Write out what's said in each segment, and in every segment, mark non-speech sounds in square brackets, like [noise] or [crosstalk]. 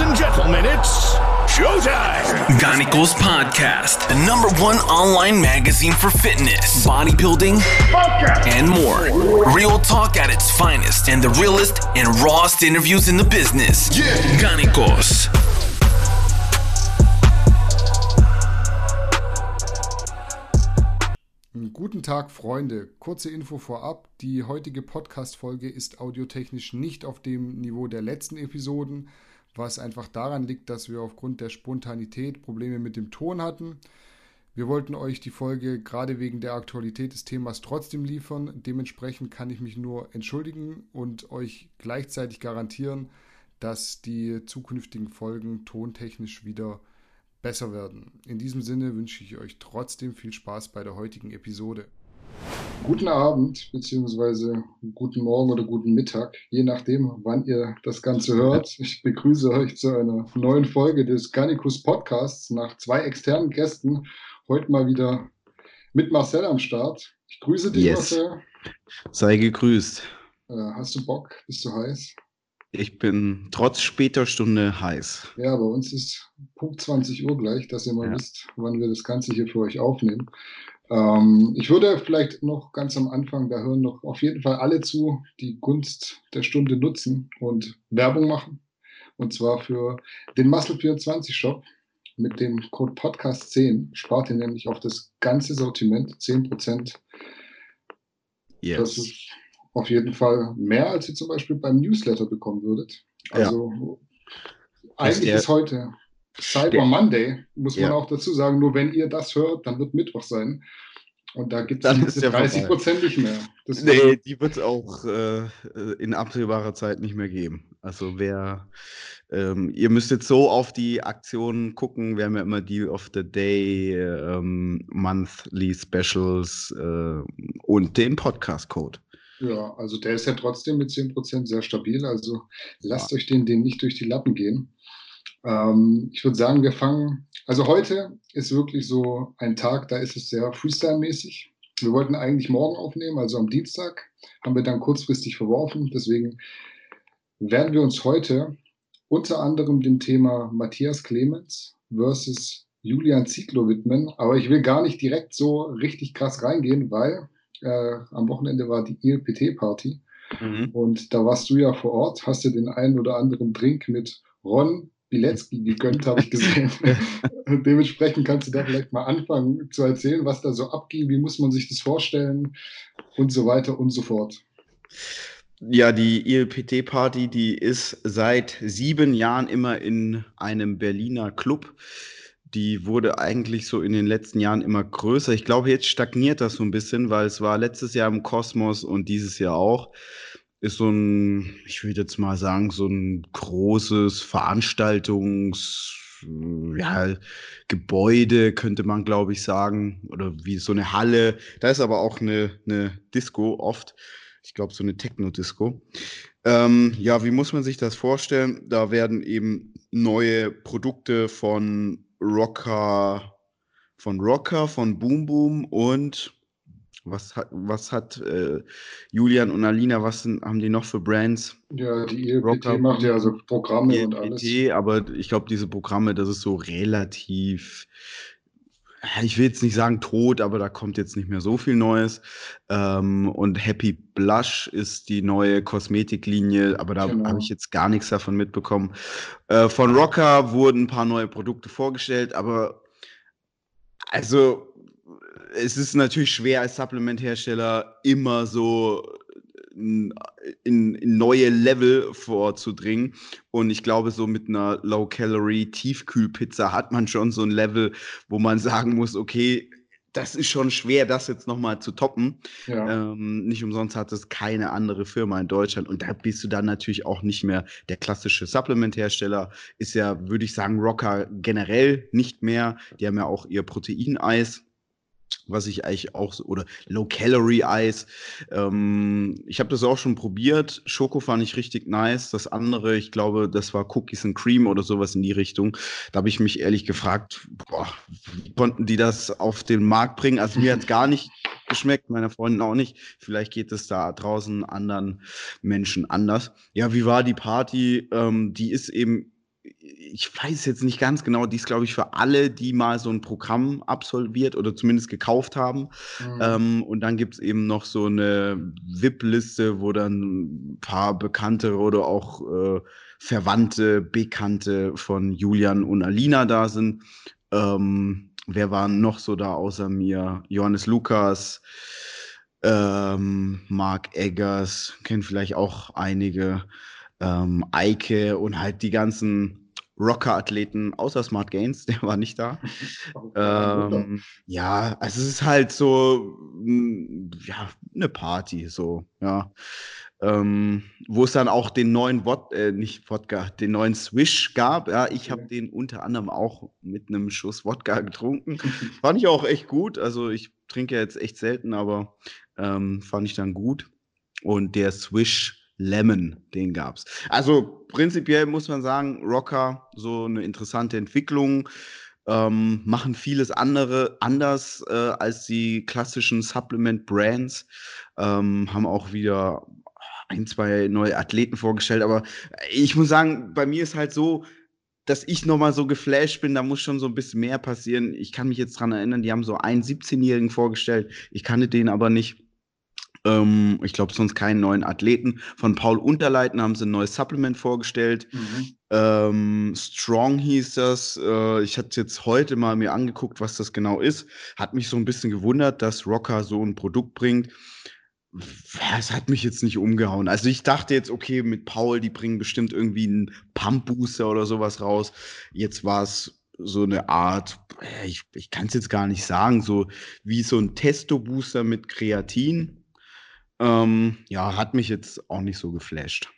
Ladies and gentlemen, it's showtime. Ganicos Podcast, the number one online magazine for fitness, bodybuilding, and more. Real talk at its finest and the realest and rawest interviews in the business. Yeah. Ganicos. Guten Tag, Freunde. Kurze Info vorab. Die heutige Podcast-Folge ist audiotechnisch nicht auf dem Niveau der letzten Episoden, was einfach daran liegt, dass wir aufgrund der Spontanität Probleme mit dem Ton hatten. Wir wollten euch die Folge gerade wegen der Aktualität des Themas trotzdem liefern. Dementsprechend kann ich mich nur entschuldigen und euch gleichzeitig garantieren, dass die zukünftigen Folgen tontechnisch wieder besser werden. In diesem Sinne wünsche ich euch trotzdem viel Spaß bei der heutigen Episode. Guten Abend, beziehungsweise guten Morgen oder guten Mittag, je nachdem, wann ihr das Ganze hört. Ich begrüße euch zu einer neuen Folge des Garnicus Podcasts nach zwei externen Gästen. Heute mal wieder mit Marcel am Start. Ich grüße dich, yes. Marcel. Sei gegrüßt. Äh, hast du Bock? Bist du heiß? Ich bin trotz später Stunde heiß. Ja, bei uns ist Punkt 20 Uhr gleich, dass ihr mal ja. wisst, wann wir das Ganze hier für euch aufnehmen. Ähm, ich würde vielleicht noch ganz am Anfang, da hören noch auf jeden Fall alle zu, die Gunst der Stunde nutzen und Werbung machen. Und zwar für den Muscle24 Shop. Mit dem Code Podcast 10 spart ihr nämlich auf das ganze Sortiment 10%. Yes. Das ist auf jeden Fall mehr, als ihr zum Beispiel beim Newsletter bekommen würdet. Also ja. eigentlich ist heute Cyber Monday, muss man ja. auch dazu sagen. Nur wenn ihr das hört, dann wird Mittwoch sein. Und da gibt es diese 30 Prozent nicht mehr. Das nee, die wird es auch äh, in absehbarer Zeit nicht mehr geben. Also wer, ähm, ihr müsst jetzt so auf die Aktionen gucken. Wir haben ja immer Deal of the Day, ähm, Monthly Specials äh, und den Podcast-Code. Ja, also der ist ja trotzdem mit 10% sehr stabil. Also lasst ja. euch den, den nicht durch die Lappen gehen. Ähm, ich würde sagen, wir fangen. Also heute ist wirklich so ein Tag, da ist es sehr Freestyle-mäßig. Wir wollten eigentlich morgen aufnehmen, also am Dienstag, haben wir dann kurzfristig verworfen. Deswegen werden wir uns heute unter anderem dem Thema Matthias Clemens versus Julian Ziegler widmen. Aber ich will gar nicht direkt so richtig krass reingehen, weil äh, am Wochenende war die ILPT-Party. Mhm. Und da warst du ja vor Ort, hast du den einen oder anderen Drink mit Ron Bilecki gegönnt, habe ich gesehen. [laughs] Dementsprechend kannst du da vielleicht mal anfangen zu erzählen, was da so abging, wie muss man sich das vorstellen und so weiter und so fort. Ja, die ILPT-Party, die ist seit sieben Jahren immer in einem Berliner Club die wurde eigentlich so in den letzten Jahren immer größer. Ich glaube, jetzt stagniert das so ein bisschen, weil es war letztes Jahr im Kosmos und dieses Jahr auch. Ist so ein, ich würde jetzt mal sagen, so ein großes Veranstaltungs, ja, Gebäude, könnte man, glaube ich, sagen. Oder wie so eine Halle. Da ist aber auch eine, eine Disco oft. Ich glaube, so eine Techno-Disco. Ähm, ja, wie muss man sich das vorstellen? Da werden eben neue Produkte von Rocker, von Rocker, von Boom Boom und was hat, was hat äh, Julian und Alina, was sind, haben die noch für Brands? Ja, die ELPT macht ja also Programme ELPT, und alles. Aber ich glaube, diese Programme, das ist so relativ ich will jetzt nicht sagen tot, aber da kommt jetzt nicht mehr so viel Neues. Ähm, und Happy Blush ist die neue Kosmetiklinie, aber da genau. habe ich jetzt gar nichts davon mitbekommen. Äh, von Rocker wurden ein paar neue Produkte vorgestellt, aber also es ist natürlich schwer als Supplementhersteller immer so in, in, neue Level vorzudringen. Und ich glaube, so mit einer Low-Calorie-Tiefkühlpizza hat man schon so ein Level, wo man sagen muss, okay, das ist schon schwer, das jetzt nochmal zu toppen. Ja. Ähm, nicht umsonst hat es keine andere Firma in Deutschland. Und da bist du dann natürlich auch nicht mehr der klassische Supplement-Hersteller. Ist ja, würde ich sagen, Rocker generell nicht mehr. Die haben ja auch ihr Proteineis was ich eigentlich auch oder Low-Calorie-Eis. Ähm, ich habe das auch schon probiert. Schoko fand ich richtig nice. Das andere, ich glaube, das war Cookies and Cream oder sowas in die Richtung. Da habe ich mich ehrlich gefragt, boah, wie konnten die das auf den Markt bringen? Also mir hat gar nicht geschmeckt, meiner Freundin auch nicht. Vielleicht geht es da draußen anderen Menschen anders. Ja, wie war die Party? Ähm, die ist eben ich weiß jetzt nicht ganz genau, die ist, glaube ich, für alle, die mal so ein Programm absolviert oder zumindest gekauft haben. Mhm. Ähm, und dann gibt es eben noch so eine VIP-Liste, wo dann ein paar Bekannte oder auch äh, Verwandte, Bekannte von Julian und Alina da sind. Ähm, wer war noch so da außer mir? Johannes Lukas, ähm, Mark Eggers, kennen vielleicht auch einige ähm, Eike und halt die ganzen Rocker-Athleten außer Smart Gains, [laughs] der war nicht da. [laughs] ähm, ja, also es ist halt so, mm, ja, eine Party, so, ja. Ähm, wo es dann auch den neuen Wod äh, nicht Wodka, den neuen Swish gab. Ja, ich habe den unter anderem auch mit einem Schuss Wodka [laughs] getrunken. fand ich auch echt gut. Also ich trinke jetzt echt selten, aber ähm, fand ich dann gut. Und der Swish Lemon, den gab es. Also prinzipiell muss man sagen, Rocker, so eine interessante Entwicklung, ähm, machen vieles andere anders äh, als die klassischen Supplement-Brands, ähm, haben auch wieder ein, zwei neue Athleten vorgestellt, aber ich muss sagen, bei mir ist halt so, dass ich nochmal so geflasht bin, da muss schon so ein bisschen mehr passieren. Ich kann mich jetzt dran erinnern, die haben so einen 17-Jährigen vorgestellt, ich kannte den aber nicht. Ähm, ich glaube, sonst keinen neuen Athleten. Von Paul Unterleiten haben sie ein neues Supplement vorgestellt. Mhm. Ähm, Strong hieß das. Äh, ich hatte jetzt heute mal mir angeguckt, was das genau ist. Hat mich so ein bisschen gewundert, dass Rocker so ein Produkt bringt. Es hat mich jetzt nicht umgehauen. Also ich dachte jetzt, okay, mit Paul, die bringen bestimmt irgendwie einen Pump-Booster oder sowas raus. Jetzt war es so eine Art, ich, ich kann es jetzt gar nicht sagen, so wie so ein Testo-Booster mit Kreatin ähm, ja, hat mich jetzt auch nicht so geflasht.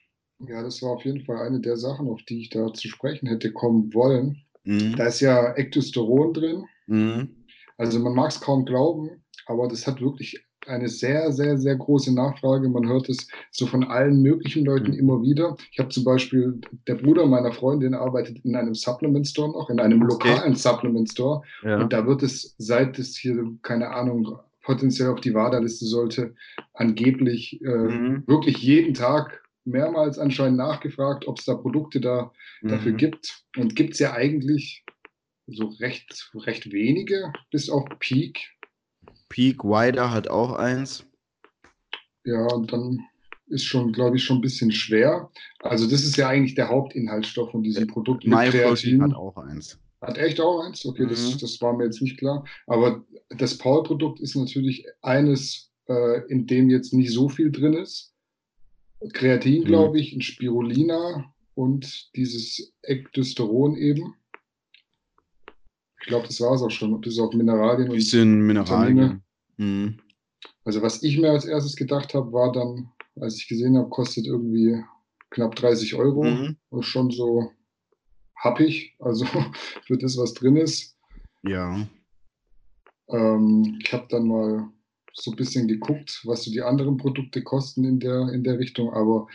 Ja, das war auf jeden Fall eine der Sachen, auf die ich da zu sprechen hätte kommen wollen. Mhm. Da ist ja Ektosteron drin. Mhm. Also man mag es kaum glauben, aber das hat wirklich eine sehr, sehr, sehr große Nachfrage. Man hört es so von allen möglichen Leuten mhm. immer wieder. Ich habe zum Beispiel, der Bruder meiner Freundin arbeitet in einem Supplement Store noch, in einem okay. lokalen Supplement Store. Ja. Und da wird es, seit es hier, keine Ahnung, potenziell auf die WADA-Liste sollte, angeblich äh, mhm. wirklich jeden Tag mehrmals anscheinend nachgefragt, ob es da Produkte da mhm. dafür gibt. Und gibt es ja eigentlich so recht, recht wenige, bis auf Peak. Peak Wider hat auch eins. Ja, und dann ist schon, glaube ich, schon ein bisschen schwer. Also das ist ja eigentlich der Hauptinhaltsstoff von diesem Produkt. MyProtein hat auch eins. Hat echt auch eins? Okay, mhm. das, das war mir jetzt nicht klar. Aber das Paul-Produkt ist natürlich eines, äh, in dem jetzt nicht so viel drin ist. Kreatin, mhm. glaube ich, ein Spirulina und dieses Ektosteron eben. Ich glaube, das war es auch schon, bis auf Mineralien und bisschen Mineralien. Mhm. Also was ich mir als erstes gedacht habe, war dann, als ich gesehen habe, kostet irgendwie knapp 30 Euro. Mhm. Und schon so happig, also [laughs] für das, was drin ist. Ja. Ähm, ich habe dann mal so ein bisschen geguckt, was so die anderen Produkte kosten in der, in der Richtung. Aber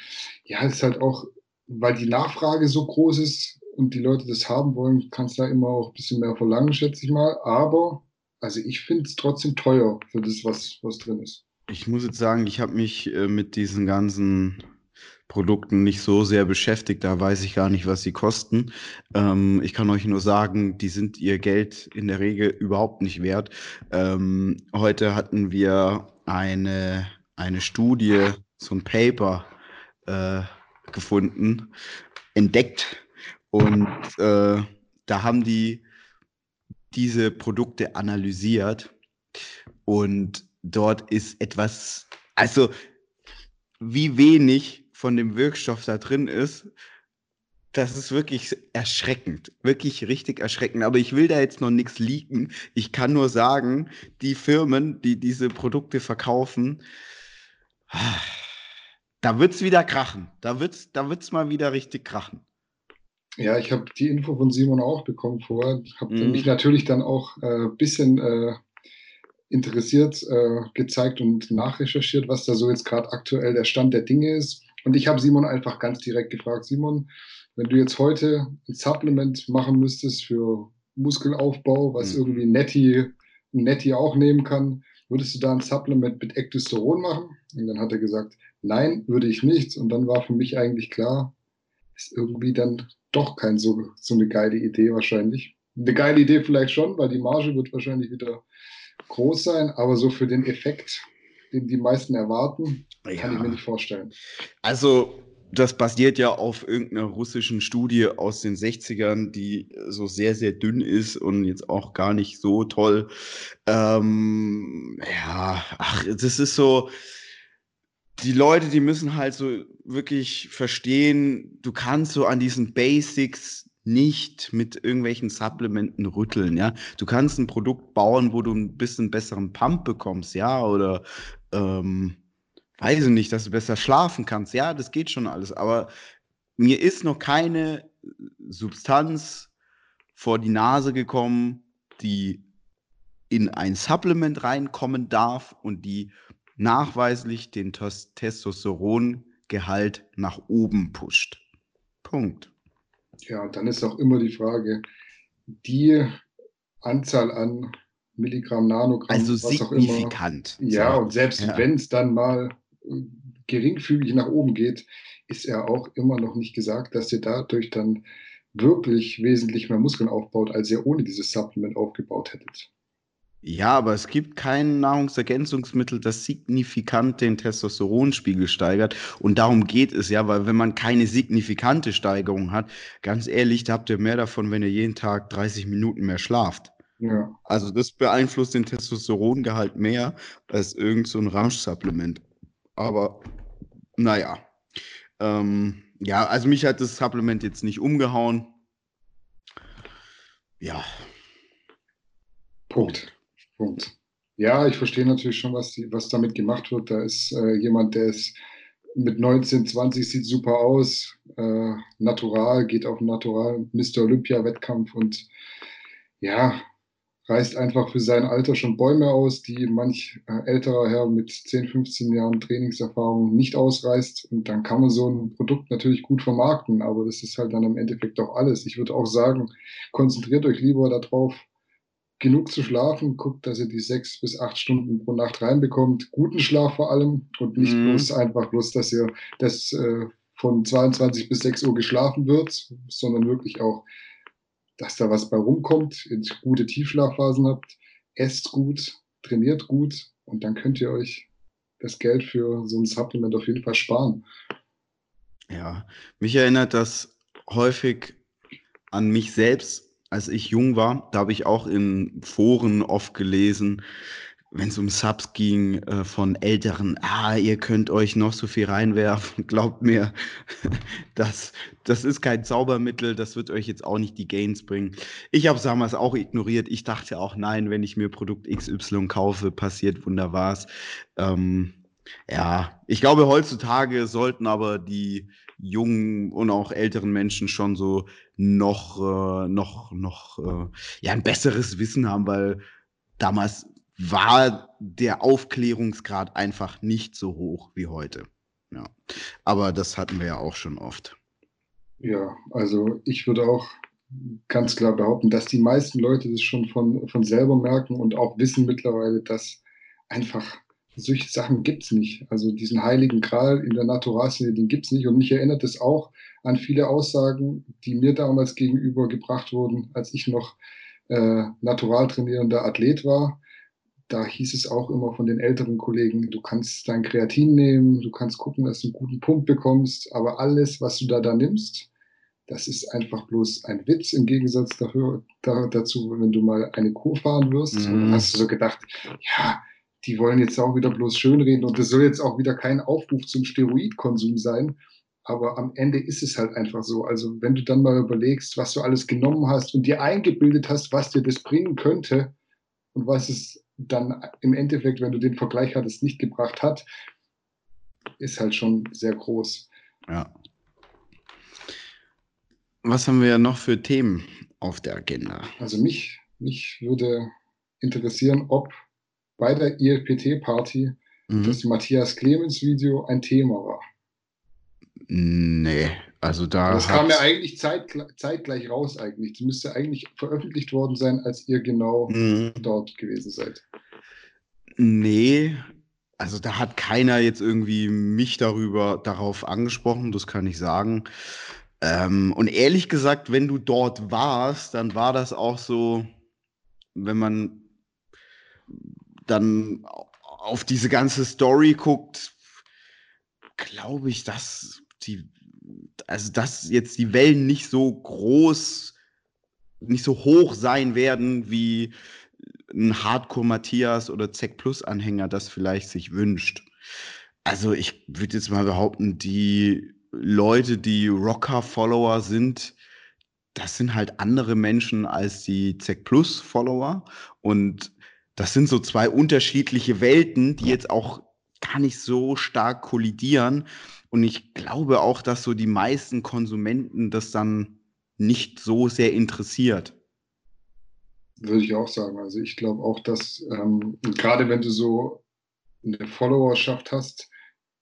ja, es ist halt auch, weil die Nachfrage so groß ist und die Leute das haben wollen, kannst du da immer auch ein bisschen mehr verlangen, schätze ich mal. Aber, also ich finde es trotzdem teuer für das, was, was drin ist. Ich muss jetzt sagen, ich habe mich äh, mit diesen ganzen Produkten nicht so sehr beschäftigt. Da weiß ich gar nicht, was sie kosten. Ähm, ich kann euch nur sagen, die sind ihr Geld in der Regel überhaupt nicht wert. Ähm, heute hatten wir eine, eine Studie, so ein Paper äh, gefunden, entdeckt. Und äh, da haben die diese Produkte analysiert. Und dort ist etwas, also wie wenig von dem Wirkstoff da drin ist, das ist wirklich erschreckend. Wirklich richtig erschreckend. Aber ich will da jetzt noch nichts leaken. Ich kann nur sagen, die Firmen, die diese Produkte verkaufen, da wird es wieder krachen. Da wird es da wird's mal wieder richtig krachen. Ja, ich habe die Info von Simon auch bekommen vorher. Ich habe mhm. mich natürlich dann auch ein äh, bisschen äh, interessiert äh, gezeigt und nachrecherchiert, was da so jetzt gerade aktuell der Stand der Dinge ist. Und ich habe Simon einfach ganz direkt gefragt, Simon, wenn du jetzt heute ein Supplement machen müsstest für Muskelaufbau, was mhm. irgendwie Netty, Netty auch nehmen kann, würdest du da ein Supplement mit Ectosteron machen? Und dann hat er gesagt, nein, würde ich nicht. Und dann war für mich eigentlich klar, ist irgendwie dann doch kein so, so eine geile Idee wahrscheinlich. Eine geile Idee vielleicht schon, weil die Marge wird wahrscheinlich wieder groß sein, aber so für den Effekt, den die meisten erwarten, ja. kann ich mir nicht vorstellen. Also das basiert ja auf irgendeiner russischen Studie aus den 60ern, die so sehr, sehr dünn ist und jetzt auch gar nicht so toll. Ähm, ja, ach, das ist so, die Leute, die müssen halt so wirklich verstehen, du kannst so an diesen Basics nicht mit irgendwelchen Supplementen rütteln, ja. Du kannst ein Produkt bauen, wo du ein bisschen besseren Pump bekommst, ja, oder ähm, weiß ich nicht, dass du besser schlafen kannst. Ja, das geht schon alles. Aber mir ist noch keine Substanz vor die Nase gekommen, die in ein Supplement reinkommen darf und die nachweislich den Testosterongehalt nach oben pusht. Punkt. Ja, dann ist auch immer die Frage, die Anzahl an Milligramm, Nanogramm, also signifikant. Ja, und selbst ja. wenn es dann mal geringfügig nach oben geht, ist er auch immer noch nicht gesagt, dass ihr dadurch dann wirklich wesentlich mehr Muskeln aufbaut, als ihr ohne dieses Supplement aufgebaut hättet. Ja, aber es gibt kein Nahrungsergänzungsmittel, das signifikant den Testosteronspiegel steigert. Und darum geht es ja, weil wenn man keine signifikante Steigerung hat, ganz ehrlich, da habt ihr mehr davon, wenn ihr jeden Tag 30 Minuten mehr schlaft. Ja. Also das beeinflusst den Testosterongehalt mehr als irgendein so Ramsch-Supplement. Aber naja. Ähm, ja, also mich hat das Supplement jetzt nicht umgehauen. Ja. Punkt. Punkt. Ja, ich verstehe natürlich schon, was, die, was damit gemacht wird. Da ist äh, jemand, der ist mit 19, 20 sieht super aus, äh, natural, geht auf Natural, Mr. Olympia-Wettkampf und ja, reißt einfach für sein Alter schon Bäume aus, die manch äh, älterer Herr mit 10, 15 Jahren Trainingserfahrung nicht ausreißt. Und dann kann man so ein Produkt natürlich gut vermarkten, aber das ist halt dann im Endeffekt auch alles. Ich würde auch sagen, konzentriert euch lieber darauf, genug zu schlafen, guckt, dass ihr die sechs bis acht Stunden pro Nacht reinbekommt, guten Schlaf vor allem und nicht mhm. bloß einfach bloß, dass ihr das äh, von 22 bis 6 Uhr geschlafen wird, sondern wirklich auch dass da was bei rumkommt, ihr gute Tiefschlafphasen habt, esst gut, trainiert gut und dann könnt ihr euch das Geld für so ein Supplement auf jeden Fall sparen. Ja, mich erinnert das häufig an mich selbst, als ich jung war. Da habe ich auch in Foren oft gelesen, wenn es um Subs ging äh, von Älteren, ah, ihr könnt euch noch so viel reinwerfen, [laughs] glaubt mir, [laughs] das, das ist kein Zaubermittel, das wird euch jetzt auch nicht die Gains bringen. Ich habe es damals auch ignoriert. Ich dachte auch, nein, wenn ich mir Produkt XY kaufe, passiert wunderbar. Ähm, ja, ich glaube, heutzutage sollten aber die jungen und auch älteren Menschen schon so noch, äh, noch, noch, äh, ja, ein besseres Wissen haben, weil damals war der Aufklärungsgrad einfach nicht so hoch wie heute. Ja. Aber das hatten wir ja auch schon oft. Ja, also ich würde auch ganz klar behaupten, dass die meisten Leute das schon von, von selber merken und auch wissen mittlerweile, dass einfach solche Sachen gibt es nicht. Also diesen heiligen Gral in der Naturalszene, den gibt es nicht. Und mich erinnert es auch an viele Aussagen, die mir damals gegenüber gebracht wurden, als ich noch äh, natural trainierender Athlet war da hieß es auch immer von den älteren Kollegen, du kannst dein Kreatin nehmen, du kannst gucken, dass du einen guten Punkt bekommst, aber alles, was du da da nimmst, das ist einfach bloß ein Witz im Gegensatz dafür, da, dazu, wenn du mal eine Kur fahren wirst. Mhm. Hast du so gedacht, ja, die wollen jetzt auch wieder bloß schönreden und das soll jetzt auch wieder kein Aufruf zum Steroidkonsum sein. Aber am Ende ist es halt einfach so. Also wenn du dann mal überlegst, was du alles genommen hast und dir eingebildet hast, was dir das bringen könnte und was es dann im Endeffekt, wenn du den Vergleich hattest, nicht gebracht hat, ist halt schon sehr groß. Ja. Was haben wir noch für Themen auf der Agenda? Also mich, mich würde interessieren, ob bei der ILPT-Party mhm. das Matthias Clemens Video ein Thema war. Nee, also da. Das kam ja eigentlich zeit, zeitgleich raus, eigentlich. Das müsste eigentlich veröffentlicht worden sein, als ihr genau mhm. dort gewesen seid. Nee, also da hat keiner jetzt irgendwie mich darüber darauf angesprochen, das kann ich sagen. Ähm, und ehrlich gesagt, wenn du dort warst, dann war das auch so, wenn man dann auf diese ganze Story guckt, glaube ich, dass die, also dass jetzt die Wellen nicht so groß, nicht so hoch sein werden, wie ein Hardcore Matthias oder Zec Plus Anhänger das vielleicht sich wünscht. Also ich würde jetzt mal behaupten, die Leute, die Rocker-Follower sind, das sind halt andere Menschen als die Zec Plus-Follower. Und das sind so zwei unterschiedliche Welten, die jetzt auch gar nicht so stark kollidieren. Und ich glaube auch, dass so die meisten Konsumenten das dann nicht so sehr interessiert. Würde ich auch sagen. Also ich glaube auch, dass ähm, gerade wenn du so eine Followerschaft hast,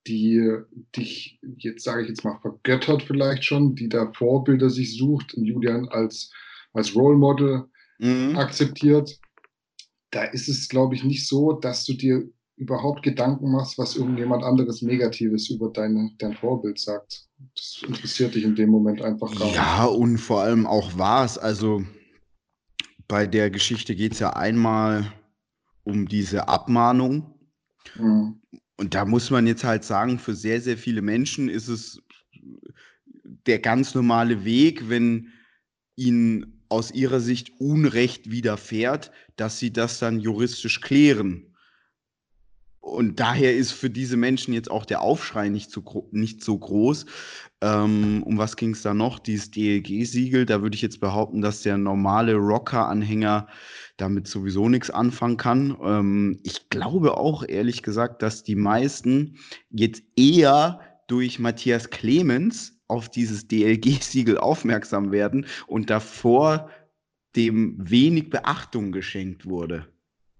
die dich, jetzt sage ich jetzt mal, vergöttert vielleicht schon, die da Vorbilder sich sucht und Julian als, als Role Model mhm. akzeptiert, da ist es, glaube ich, nicht so, dass du dir überhaupt Gedanken machst, was irgendjemand anderes Negatives über deine, dein Vorbild sagt. Das interessiert dich in dem Moment einfach gar nicht. Ja, und vor allem auch was. Also bei der Geschichte geht es ja einmal um diese Abmahnung. Mhm. Und da muss man jetzt halt sagen, für sehr, sehr viele Menschen ist es der ganz normale Weg, wenn ihnen aus ihrer Sicht Unrecht widerfährt, dass sie das dann juristisch klären. Und daher ist für diese Menschen jetzt auch der Aufschrei nicht so, nicht so groß. Ähm, um was ging es da noch? Dieses DLG-Siegel, da würde ich jetzt behaupten, dass der normale Rocker-Anhänger damit sowieso nichts anfangen kann. Ähm, ich glaube auch, ehrlich gesagt, dass die meisten jetzt eher durch Matthias Clemens auf dieses DLG-Siegel aufmerksam werden und davor dem wenig Beachtung geschenkt wurde.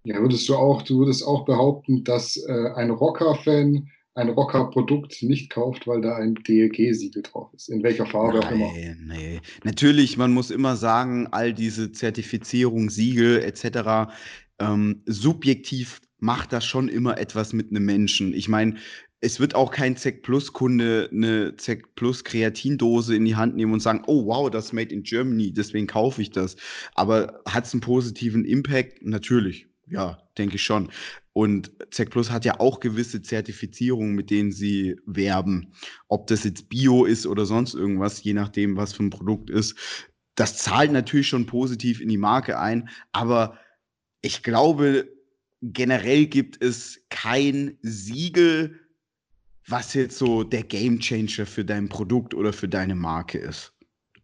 Ja, würdest du auch, du würdest auch behaupten, dass äh, ein Rocker-Fan ein Rocker-Produkt nicht kauft, weil da ein DLG-Siegel drauf ist, in welcher Farbe auch immer. Nee. Natürlich, man muss immer sagen, all diese Zertifizierung, Siegel etc., ähm, subjektiv macht das schon immer etwas mit einem Menschen. Ich meine, es wird auch kein ZEC Plus Kunde eine ZEC Plus Kreatindose in die Hand nehmen und sagen, oh wow, das ist made in Germany, deswegen kaufe ich das. Aber hat es einen positiven Impact? Natürlich. Ja, denke ich schon. Und ZEC Plus hat ja auch gewisse Zertifizierungen, mit denen sie werben. Ob das jetzt Bio ist oder sonst irgendwas, je nachdem, was für ein Produkt ist. Das zahlt natürlich schon positiv in die Marke ein, aber ich glaube, generell gibt es kein Siegel, was jetzt so der Gamechanger für dein Produkt oder für deine Marke ist.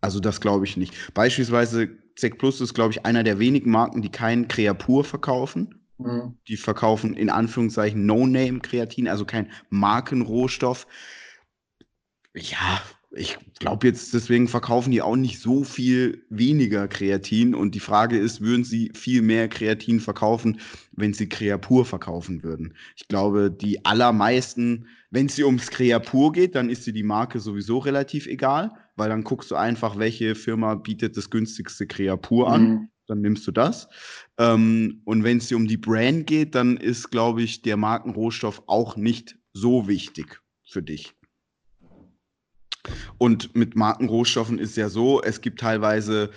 Also das glaube ich nicht. Beispielsweise Sec Plus ist, glaube ich, einer der wenigen Marken, die kein Creapur verkaufen. Mhm. Die verkaufen in Anführungszeichen No-Name-Kreatin, also kein Markenrohstoff. Ja, ich glaube jetzt, deswegen verkaufen die auch nicht so viel weniger Kreatin. Und die Frage ist, würden sie viel mehr Kreatin verkaufen, wenn sie Creapur verkaufen würden? Ich glaube, die allermeisten, wenn es ums Creapur geht, dann ist dir die Marke sowieso relativ egal, weil dann guckst du einfach, welche Firma bietet das günstigste Creapur an. Mhm. Dann nimmst du das. Ähm, und wenn es dir um die Brand geht, dann ist, glaube ich, der Markenrohstoff auch nicht so wichtig für dich. Und mit Markenrohstoffen ist ja so, es gibt teilweise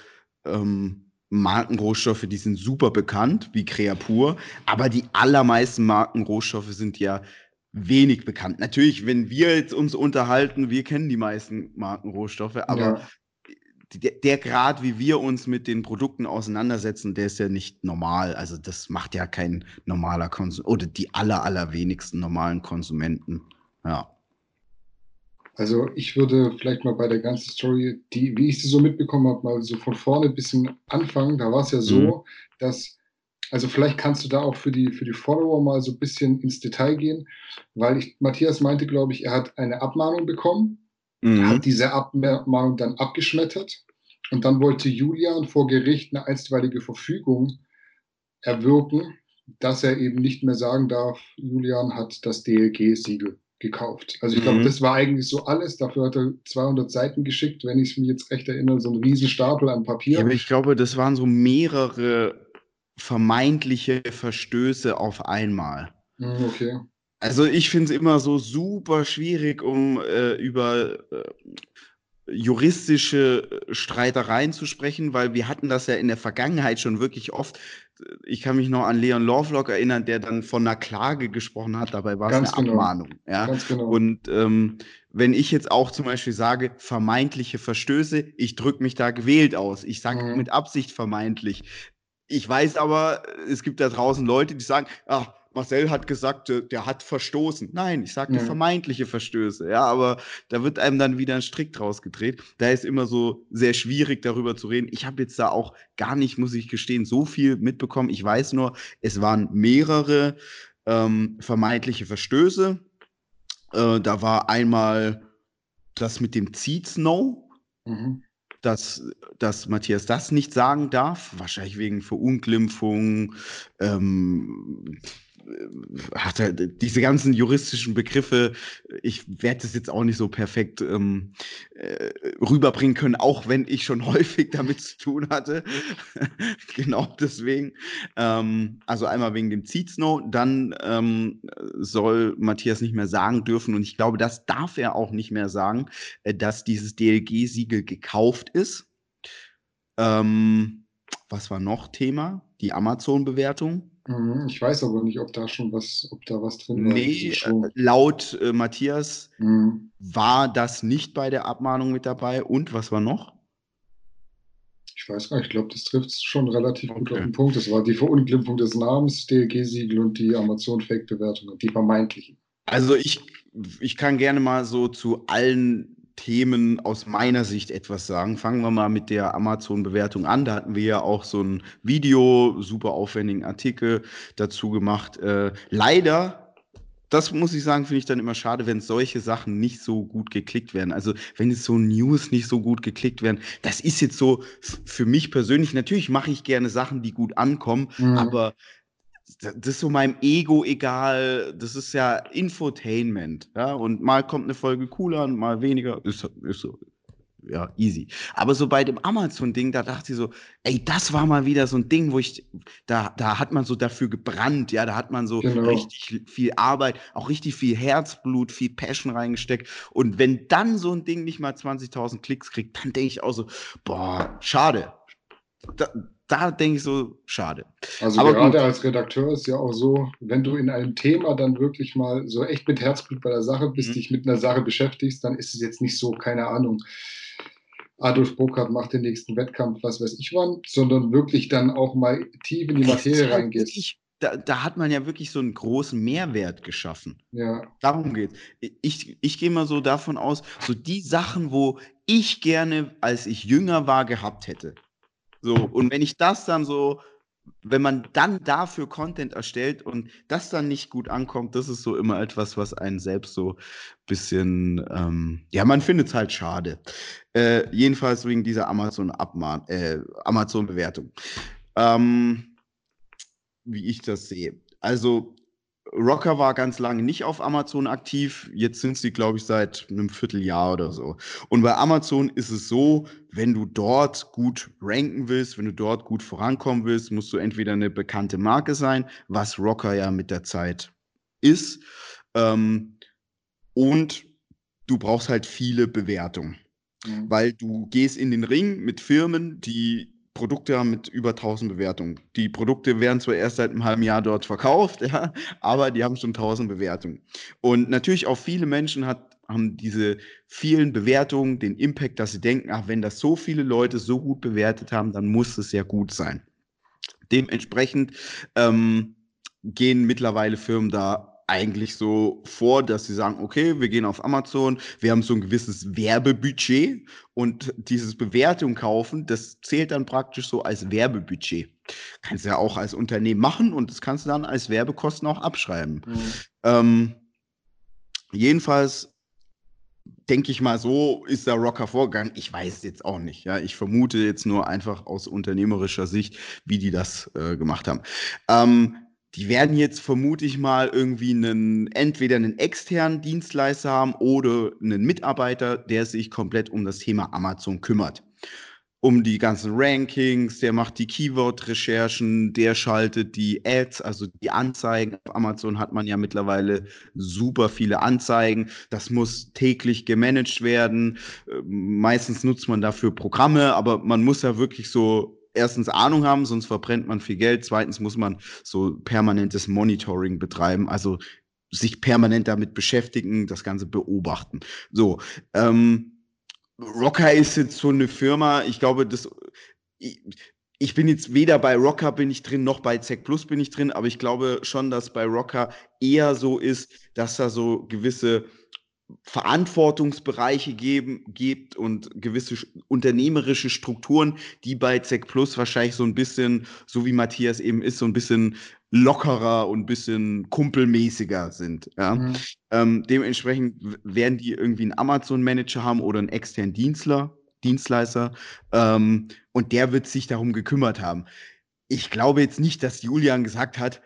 ähm, Markenrohstoffe, die sind super bekannt, wie Creapur, aber die allermeisten Markenrohstoffe sind ja wenig bekannt. Natürlich, wenn wir jetzt uns unterhalten, wir kennen die meisten Markenrohstoffe, aber ja. der, der Grad, wie wir uns mit den Produkten auseinandersetzen, der ist ja nicht normal. Also das macht ja kein normaler Konsument oder die aller, allerwenigsten normalen Konsumenten. Ja. Also ich würde vielleicht mal bei der ganzen Story, die, wie ich sie so mitbekommen habe, mal so von vorne ein bisschen anfangen. Da war es ja so, mhm. dass, also vielleicht kannst du da auch für die, für die Follower mal so ein bisschen ins Detail gehen, weil ich, Matthias meinte, glaube ich, er hat eine Abmahnung bekommen, mhm. hat diese Abmahnung dann abgeschmettert und dann wollte Julian vor Gericht eine einstweilige Verfügung erwirken, dass er eben nicht mehr sagen darf, Julian hat das DLG-Siegel gekauft. Also ich glaube, mhm. das war eigentlich so alles. Dafür hat er 200 Seiten geschickt, wenn ich mich jetzt recht erinnere, so ein Riesenstapel an Papier. Ja, aber ich glaube, das waren so mehrere vermeintliche Verstöße auf einmal. Mhm, okay. Also ich finde es immer so super schwierig, um äh, über äh, juristische Streitereien zu sprechen, weil wir hatten das ja in der Vergangenheit schon wirklich oft. Ich kann mich noch an Leon Lovelock erinnern, der dann von einer Klage gesprochen hat. Dabei war es eine genau. Abmahnung. Ja? Ganz genau. Und ähm, wenn ich jetzt auch zum Beispiel sage, vermeintliche Verstöße, ich drücke mich da gewählt aus. Ich sage mhm. mit Absicht vermeintlich. Ich weiß aber, es gibt da draußen Leute, die sagen, ach, Marcel hat gesagt, äh, der hat verstoßen. Nein, ich sagte ja. vermeintliche Verstöße. Ja, aber da wird einem dann wieder ein Strick draus gedreht. Da ist immer so sehr schwierig, darüber zu reden. Ich habe jetzt da auch gar nicht, muss ich gestehen, so viel mitbekommen. Ich weiß nur, es waren mehrere ähm, vermeintliche Verstöße. Äh, da war einmal das mit dem Seed Snow. Mhm dass, dass Matthias das nicht sagen darf, wahrscheinlich wegen Verunglimpfung, ähm, hat er diese ganzen juristischen Begriffe, ich werde das jetzt auch nicht so perfekt ähm, äh, rüberbringen können, auch wenn ich schon [laughs] häufig damit zu tun hatte. [laughs] genau deswegen. Ähm, also einmal wegen dem Seedsnow, dann ähm, soll Matthias nicht mehr sagen dürfen, und ich glaube, das darf er auch nicht mehr sagen, äh, dass dieses DLG-Siegel gekauft ist. Ähm, was war noch Thema? Die Amazon-Bewertung. Mhm, ich weiß aber nicht, ob da schon was, ob da was drin war. Nee, äh, laut äh, Matthias mhm. war das nicht bei der Abmahnung mit dabei. Und was war noch? Ich weiß gar nicht, ich glaube, das trifft schon relativ okay. gut auf den Punkt. Das war die Verunglimpfung des Namens, DLG-Siegel und die Amazon-Fake-Bewertungen, die vermeintlichen. Also ich, ich kann gerne mal so zu allen Themen aus meiner Sicht etwas sagen. Fangen wir mal mit der Amazon-Bewertung an. Da hatten wir ja auch so ein Video, super aufwendigen Artikel dazu gemacht. Äh, leider, das muss ich sagen, finde ich dann immer schade, wenn solche Sachen nicht so gut geklickt werden. Also wenn jetzt so News nicht so gut geklickt werden, das ist jetzt so für mich persönlich, natürlich mache ich gerne Sachen, die gut ankommen, mhm. aber das ist so meinem Ego egal. Das ist ja Infotainment. Ja? Und mal kommt eine Folge cooler und mal weniger. Ist, ist so. Ja, easy. Aber so bei dem Amazon-Ding, da dachte ich so, ey, das war mal wieder so ein Ding, wo ich, da, da hat man so dafür gebrannt, ja, da hat man so genau. richtig viel Arbeit, auch richtig viel Herzblut, viel Passion reingesteckt. Und wenn dann so ein Ding nicht mal 20.000 Klicks kriegt, dann denke ich auch so, boah, schade. Da, da denke ich so, schade. Also Aber gerade gut. als Redakteur ist ja auch so, wenn du in einem Thema dann wirklich mal so echt mit Herzblut bei der Sache bist, mhm. dich mit einer Sache beschäftigst, dann ist es jetzt nicht so, keine Ahnung, Adolf Burkhardt macht den nächsten Wettkampf, was weiß ich wann, sondern wirklich dann auch mal tief in die Materie halt reingehst. Da, da, hat man ja wirklich so einen großen Mehrwert geschaffen. Ja. Darum geht Ich, ich gehe mal so davon aus, so die Sachen, wo ich gerne, als ich jünger war, gehabt hätte. So, und wenn ich das dann so, wenn man dann dafür Content erstellt und das dann nicht gut ankommt, das ist so immer etwas, was einen selbst so ein bisschen, ähm, ja, man findet es halt schade. Äh, jedenfalls wegen dieser Amazon-Bewertung. Äh, Amazon ähm, wie ich das sehe. Also Rocker war ganz lange nicht auf Amazon aktiv. Jetzt sind sie, glaube ich, seit einem Vierteljahr oder so. Und bei Amazon ist es so, wenn du dort gut ranken willst, wenn du dort gut vorankommen willst, musst du entweder eine bekannte Marke sein, was Rocker ja mit der Zeit ist. Ähm, und du brauchst halt viele Bewertungen. Mhm. Weil du gehst in den Ring mit Firmen, die Produkte haben mit über 1000 Bewertungen. Die Produkte werden zwar erst seit einem halben Jahr dort verkauft, [laughs] ja, aber die haben schon 1000 Bewertungen. Und natürlich auch viele Menschen hat, haben diese vielen Bewertungen den Impact, dass sie denken, ach, wenn das so viele Leute so gut bewertet haben, dann muss es ja gut sein. Dementsprechend ähm, gehen mittlerweile Firmen da eigentlich so vor, dass sie sagen, okay, wir gehen auf Amazon, wir haben so ein gewisses Werbebudget und dieses Bewertung kaufen, das zählt dann praktisch so als Werbebudget. Kannst du ja auch als Unternehmen machen und das kannst du dann als Werbekosten auch abschreiben. Mhm. Ähm, jedenfalls denke ich mal, so ist der Rocker vorgegangen. Ich weiß jetzt auch nicht. Ja, ich vermute jetzt nur einfach aus unternehmerischer Sicht, wie die das äh, gemacht haben. Ähm, die werden jetzt vermute ich mal irgendwie einen, entweder einen externen Dienstleister haben oder einen Mitarbeiter, der sich komplett um das Thema Amazon kümmert. um die ganzen Rankings, der macht die Keyword-Recherchen, der schaltet die Ads, also die Anzeigen. Auf Amazon hat man ja mittlerweile super viele Anzeigen. Das muss täglich gemanagt werden. Ähm, meistens nutzt man dafür Programme, aber man muss ja wirklich so erstens Ahnung haben, sonst verbrennt man viel Geld. Zweitens muss man so permanentes Monitoring betreiben, also sich permanent damit beschäftigen, das Ganze beobachten. So, ähm, Rocker ist jetzt so eine Firma, ich glaube, das. Ich, ich bin jetzt weder bei Rocker bin ich drin, noch bei Zack Plus bin ich drin, aber ich glaube schon, dass bei Rocker eher so ist, dass da so gewisse Verantwortungsbereiche geben, gibt und gewisse unternehmerische Strukturen, die bei Zack Plus wahrscheinlich so ein bisschen, so wie Matthias eben ist, so ein bisschen lockerer und ein bisschen kumpelmäßiger sind. Ja? Mhm. Ähm, dementsprechend werden die irgendwie einen Amazon-Manager haben oder einen externen Dienstler, Dienstleister ähm, und der wird sich darum gekümmert haben. Ich glaube jetzt nicht, dass Julian gesagt hat,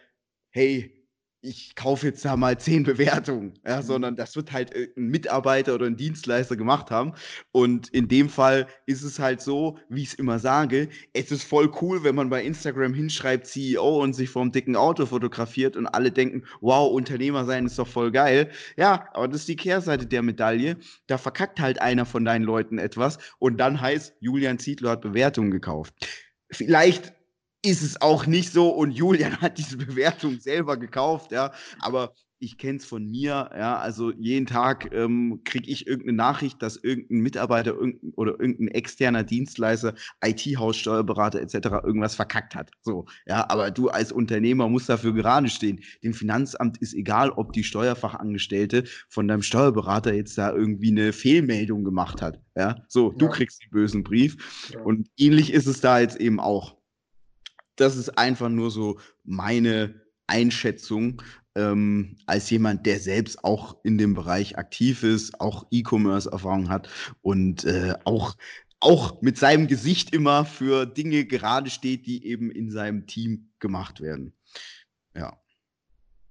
hey, ich kaufe jetzt da mal zehn Bewertungen, ja, mhm. sondern das wird halt ein Mitarbeiter oder ein Dienstleister gemacht haben. Und in dem Fall ist es halt so, wie ich es immer sage, es ist voll cool, wenn man bei Instagram hinschreibt CEO und sich vorm dicken Auto fotografiert und alle denken, wow, Unternehmer sein ist doch voll geil. Ja, aber das ist die Kehrseite der Medaille. Da verkackt halt einer von deinen Leuten etwas und dann heißt, Julian Zietlow hat Bewertungen gekauft. Vielleicht ist es auch nicht so und Julian hat diese Bewertung selber gekauft, ja, aber ich kenne es von mir, ja, also jeden Tag ähm, kriege ich irgendeine Nachricht, dass irgendein Mitarbeiter irgendein, oder irgendein externer Dienstleister, IT-Haus, Steuerberater etc. irgendwas verkackt hat. So, ja, aber du als Unternehmer musst dafür gerade stehen. Dem Finanzamt ist egal, ob die Steuerfachangestellte von deinem Steuerberater jetzt da irgendwie eine Fehlmeldung gemacht hat. Ja, so, ja. du kriegst den bösen Brief. Ja. Und ähnlich ist es da jetzt eben auch das ist einfach nur so meine Einschätzung ähm, als jemand, der selbst auch in dem Bereich aktiv ist, auch E-Commerce-Erfahrung hat und äh, auch, auch mit seinem Gesicht immer für Dinge gerade steht, die eben in seinem Team gemacht werden. Ja.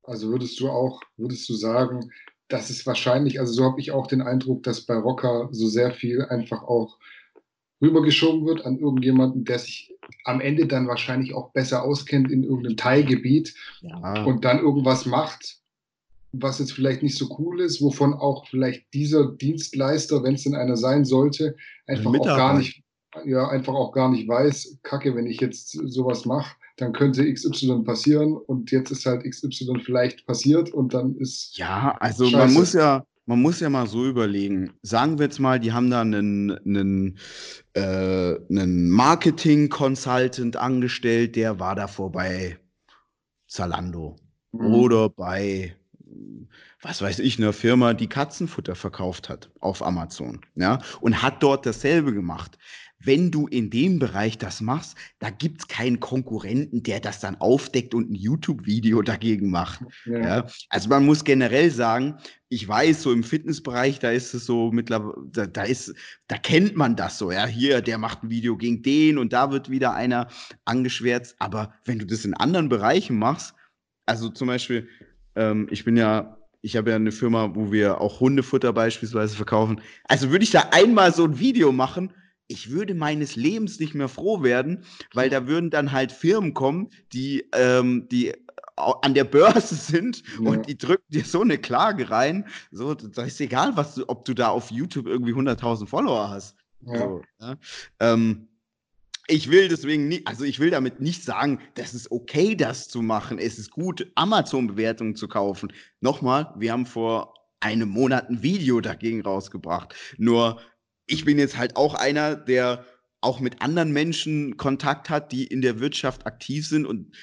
Also würdest du auch, würdest du sagen, dass es wahrscheinlich, also so habe ich auch den Eindruck, dass bei Rocker so sehr viel einfach auch rübergeschoben wird an irgendjemanden, der sich am Ende dann wahrscheinlich auch besser auskennt in irgendeinem Teilgebiet ja. und dann irgendwas macht, was jetzt vielleicht nicht so cool ist, wovon auch vielleicht dieser Dienstleister, wenn es denn einer sein sollte, einfach auch gar nicht, ja, einfach auch gar nicht weiß, kacke, wenn ich jetzt sowas mache, dann könnte XY passieren und jetzt ist halt XY vielleicht passiert und dann ist. Ja, also Scheiße. man muss ja, man muss ja mal so überlegen. Sagen wir jetzt mal, die haben da einen, einen, äh, einen Marketing-Consultant angestellt, der war davor bei Zalando mhm. oder bei, was weiß ich, einer Firma, die Katzenfutter verkauft hat auf Amazon. Ja, und hat dort dasselbe gemacht wenn du in dem Bereich das machst, da gibt es keinen Konkurrenten, der das dann aufdeckt und ein YouTube-Video dagegen macht. Ja. ja. Also man muss generell sagen, ich weiß, so im Fitnessbereich, da ist es so mittlerweile, da, da, ist, da kennt man das so, ja, hier, der macht ein Video gegen den und da wird wieder einer angeschwärzt. Aber wenn du das in anderen Bereichen machst, also zum Beispiel, ähm, ich bin ja ich habe ja eine Firma, wo wir auch Hundefutter beispielsweise verkaufen. Also würde ich da einmal so ein Video machen, ich würde meines Lebens nicht mehr froh werden, weil da würden dann halt Firmen kommen, die, ähm, die an der Börse [laughs] sind ja. und die drücken dir so eine Klage rein. So, da ist egal, was du, ob du da auf YouTube irgendwie 100.000 Follower hast. Ja. So, ja. Ähm, ich will deswegen nicht, also ich will damit nicht sagen, das ist okay, das zu machen. Es ist gut, Amazon-Bewertungen zu kaufen. Nochmal, wir haben vor einem Monat ein Video dagegen rausgebracht. Nur ich bin jetzt halt auch einer, der auch mit anderen Menschen Kontakt hat, die in der Wirtschaft aktiv sind. Und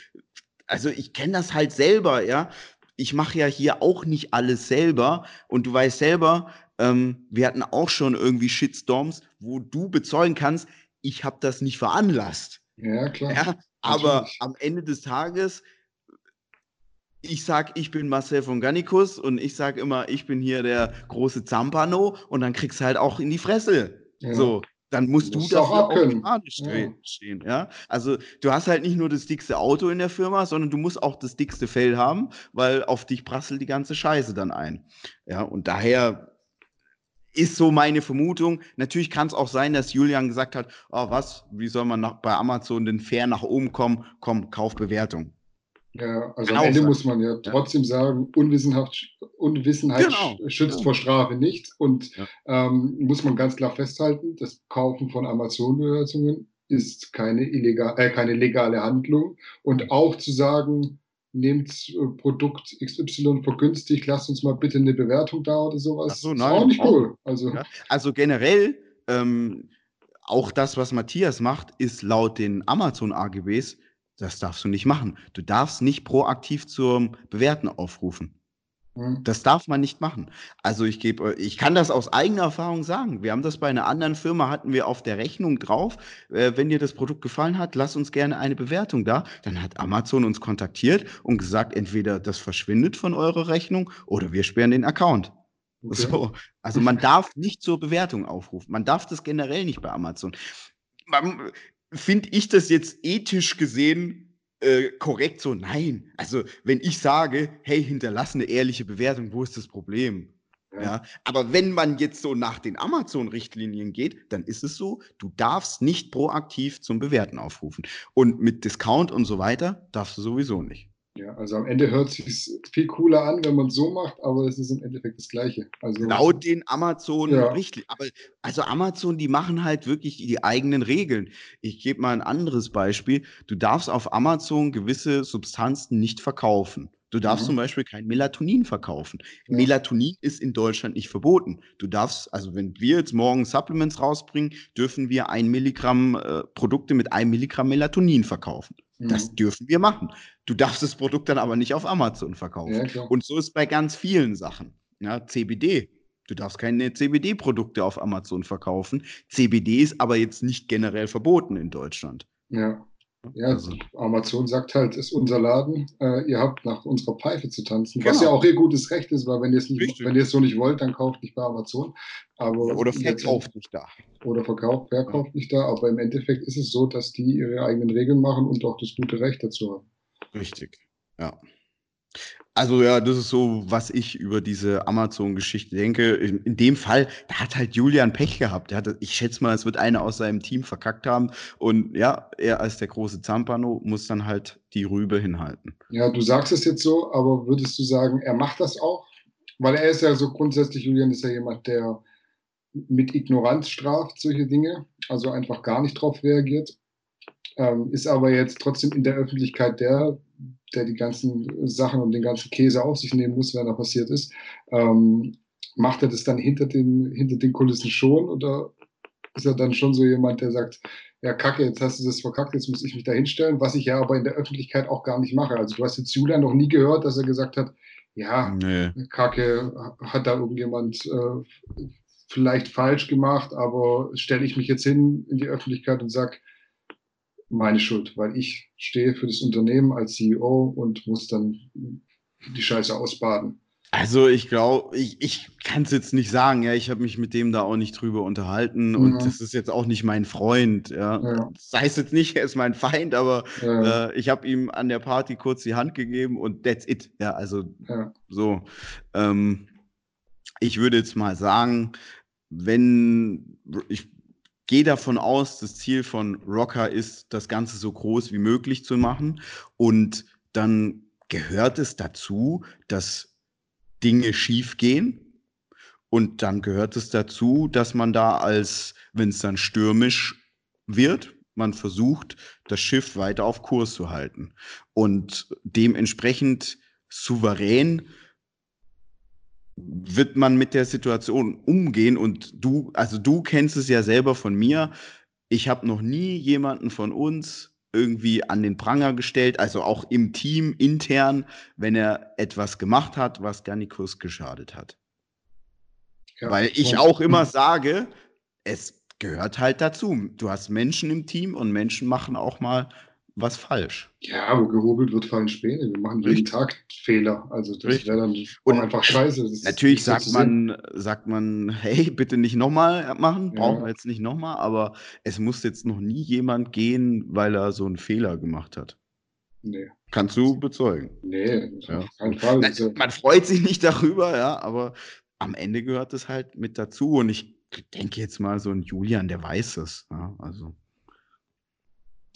also ich kenne das halt selber, ja. Ich mache ja hier auch nicht alles selber. Und du weißt selber, ähm, wir hatten auch schon irgendwie Shitstorms, wo du bezeugen kannst, ich habe das nicht veranlasst. Ja, klar. Ja, aber Natürlich. am Ende des Tages ich sag, ich bin Marcel von Gannikus und ich sag immer, ich bin hier der große Zampano und dann kriegst du halt auch in die Fresse. Ja. So, dann musst du, du dafür auch automatisch ja. stehen. Ja? Also du hast halt nicht nur das dickste Auto in der Firma, sondern du musst auch das dickste Fell haben, weil auf dich prasselt die ganze Scheiße dann ein. Ja, und daher ist so meine Vermutung. Natürlich kann es auch sein, dass Julian gesagt hat, oh, was, wie soll man nach, bei Amazon denn fair nach oben kommen? Komm, kauf Bewertung. Ja, also kann am Ende sein. muss man ja trotzdem sagen, Unwissenhaft, Unwissenheit genau. schützt ja. vor Strafe nicht. Und ähm, muss man ganz klar festhalten, das Kaufen von Amazon-Bewertungen ist keine, illegal, äh, keine legale Handlung. Und auch zu sagen, nehmt äh, Produkt XY vergünstigt, lasst uns mal bitte eine Bewertung da oder sowas. So, nein, ist auch nicht cool. Also, ja. also generell, ähm, auch das, was Matthias macht, ist laut den Amazon AGBs, das darfst du nicht machen. Du darfst nicht proaktiv zum Bewerten aufrufen. Mhm. Das darf man nicht machen. Also ich gebe, ich kann das aus eigener Erfahrung sagen. Wir haben das bei einer anderen Firma, hatten wir auf der Rechnung drauf. Äh, wenn dir das Produkt gefallen hat, lass uns gerne eine Bewertung da. Dann hat Amazon uns kontaktiert und gesagt, entweder das verschwindet von eurer Rechnung oder wir sperren den Account. Okay. So. Also man darf nicht zur Bewertung aufrufen. Man darf das generell nicht bei Amazon. Finde ich das jetzt ethisch gesehen äh, korrekt so, nein. Also, wenn ich sage, hey, hinterlass eine ehrliche Bewertung, wo ist das Problem? Ja. ja. aber wenn man jetzt so nach den Amazon-Richtlinien geht, dann ist es so, du darfst nicht proaktiv zum Bewerten aufrufen. Und mit Discount und so weiter darfst du sowieso nicht. Ja, also am Ende hört es sich viel cooler an, wenn man es so macht, aber es ist im Endeffekt das Gleiche. Also, Laut den Amazon ja. richtig. Aber also Amazon, die machen halt wirklich die eigenen Regeln. Ich gebe mal ein anderes Beispiel. Du darfst auf Amazon gewisse Substanzen nicht verkaufen. Du darfst mhm. zum Beispiel kein Melatonin verkaufen. Ja. Melatonin ist in Deutschland nicht verboten. Du darfst, also wenn wir jetzt morgen Supplements rausbringen, dürfen wir ein Milligramm äh, Produkte mit einem Milligramm Melatonin verkaufen. Mhm. Das dürfen wir machen. Du darfst das Produkt dann aber nicht auf Amazon verkaufen. Ja, Und so ist bei ganz vielen Sachen. Ja, CBD. Du darfst keine CBD-Produkte auf Amazon verkaufen. CBD ist aber jetzt nicht generell verboten in Deutschland. Ja. Ja, also. Amazon sagt halt, ist unser Laden, äh, ihr habt nach unserer Pfeife zu tanzen, genau. was ja auch ihr gutes Recht ist, weil wenn ihr es nicht, wenn ihr es so nicht wollt, dann kauft nicht bei Amazon. Aber ja, oder verkauft nicht da. Oder verkauft, verkauft ja. nicht da, aber im Endeffekt ist es so, dass die ihre eigenen Regeln machen und auch das gute Recht dazu haben. Richtig, ja. Also ja, das ist so, was ich über diese Amazon-Geschichte denke. In, in, dem Fall, da hat halt Julian Pech gehabt. Hatte, ich schätze mal, es wird einer aus seinem Team verkackt haben. Und ja, er als der große Zampano muss dann halt die Rübe hinhalten. Ja, du sagst es jetzt so, aber würdest du sagen, er macht das auch? Weil er ist ja so grundsätzlich, Julian ist ja jemand, der mit Ignoranz straft solche Dinge, also einfach gar nicht drauf reagiert. Ähm, ist aber jetzt trotzdem in der Öffentlichkeit der, der die ganzen Sachen und den ganzen Käse auf sich nehmen muss, wenn er passiert ist. Ähm, macht er das dann hinter den, hinter den Kulissen schon oder ist er dann schon so jemand, der sagt, ja, Kacke, jetzt hast du das verkackt, jetzt muss ich mich da hinstellen, was ich ja aber in der Öffentlichkeit auch gar nicht mache. Also du hast jetzt Julian noch nie gehört, dass er gesagt hat, ja, nee. Kacke, hat da irgendjemand äh, vielleicht falsch gemacht, aber stelle ich mich jetzt hin in die Öffentlichkeit und sage, meine Schuld, weil ich stehe für das Unternehmen als CEO und muss dann die Scheiße ausbaden. Also ich glaube, ich, ich kann es jetzt nicht sagen, ja, ich habe mich mit dem da auch nicht drüber unterhalten ja. und das ist jetzt auch nicht mein Freund, ja. ja. Das heißt jetzt nicht, er ist mein Feind, aber ja. äh, ich habe ihm an der Party kurz die Hand gegeben und that's it, ja, also so. Ähm, ich würde jetzt mal sagen, wenn ich gehe davon aus, das Ziel von Rocker ist, das Ganze so groß wie möglich zu machen. Und dann gehört es dazu, dass Dinge schief gehen. Und dann gehört es dazu, dass man da als, wenn es dann stürmisch wird, man versucht, das Schiff weiter auf Kurs zu halten. Und dementsprechend souverän wird man mit der Situation umgehen und du, also du kennst es ja selber von mir. Ich habe noch nie jemanden von uns irgendwie an den Pranger gestellt, also auch im Team intern, wenn er etwas gemacht hat, was Garnikus geschadet hat. Ja, Weil ich auch immer sage, es gehört halt dazu. Du hast Menschen im Team und Menschen machen auch mal was falsch. Ja, wo gehobelt wird, fallen Späne. Wir machen jeden Tag Fehler. Also das wäre dann und einfach scheiße. natürlich sagt man, sagt man, hey, bitte nicht nochmal machen, ja. brauchen wir jetzt nicht nochmal, aber es muss jetzt noch nie jemand gehen, weil er so einen Fehler gemacht hat. Nee. Kannst du bezeugen? Nee, ja. kein Fall. Man, man freut sich nicht darüber, ja, aber am Ende gehört es halt mit dazu. Und ich denke jetzt mal, so ein Julian, der weiß es. Ja, also.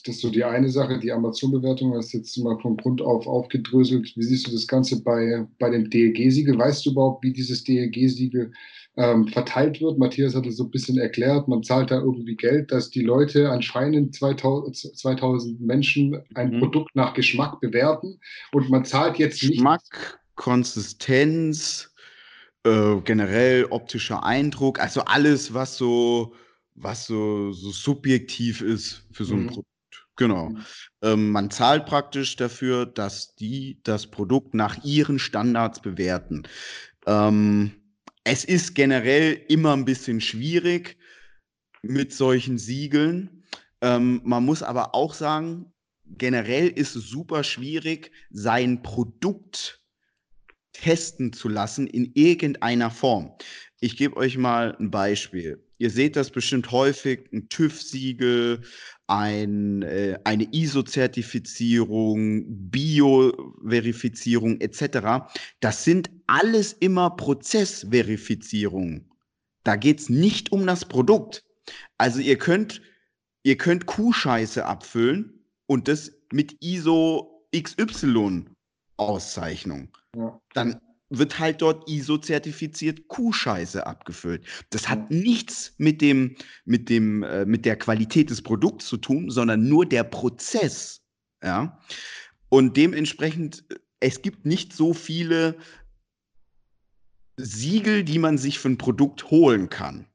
Das ist so die eine Sache, die Amazon-Bewertung hast jetzt mal von Grund auf aufgedröselt. Wie siehst du das Ganze bei, bei dem DLG-Siegel? Weißt du überhaupt, wie dieses DLG-Siegel ähm, verteilt wird? Matthias hat es so ein bisschen erklärt. Man zahlt da irgendwie Geld, dass die Leute anscheinend 2000, 2000 Menschen ein mhm. Produkt nach Geschmack bewerten und man zahlt jetzt nicht. Geschmack, Konsistenz, äh, generell optischer Eindruck, also alles, was so, was so, so subjektiv ist für so ein mhm. Produkt. Genau. Mhm. Ähm, man zahlt praktisch dafür, dass die das Produkt nach ihren Standards bewerten. Ähm, es ist generell immer ein bisschen schwierig mit solchen Siegeln. Ähm, man muss aber auch sagen, generell ist es super schwierig, sein Produkt testen zu lassen in irgendeiner Form. Ich gebe euch mal ein Beispiel. Ihr seht das bestimmt häufig, ein TÜV-Siegel, ein, äh, eine ISO-Zertifizierung, Bio-Verifizierung etc. Das sind alles immer Prozessverifizierungen. Da geht es nicht um das Produkt. Also ihr könnt, ihr könnt Kuhscheiße abfüllen und das mit ISO XY Auszeichnung. Ja. Dann wird halt dort ISO-zertifiziert Kuhscheiße abgefüllt. Das hat nichts mit dem, mit dem, äh, mit der Qualität des Produkts zu tun, sondern nur der Prozess. Ja. Und dementsprechend, es gibt nicht so viele Siegel, die man sich für ein Produkt holen kann.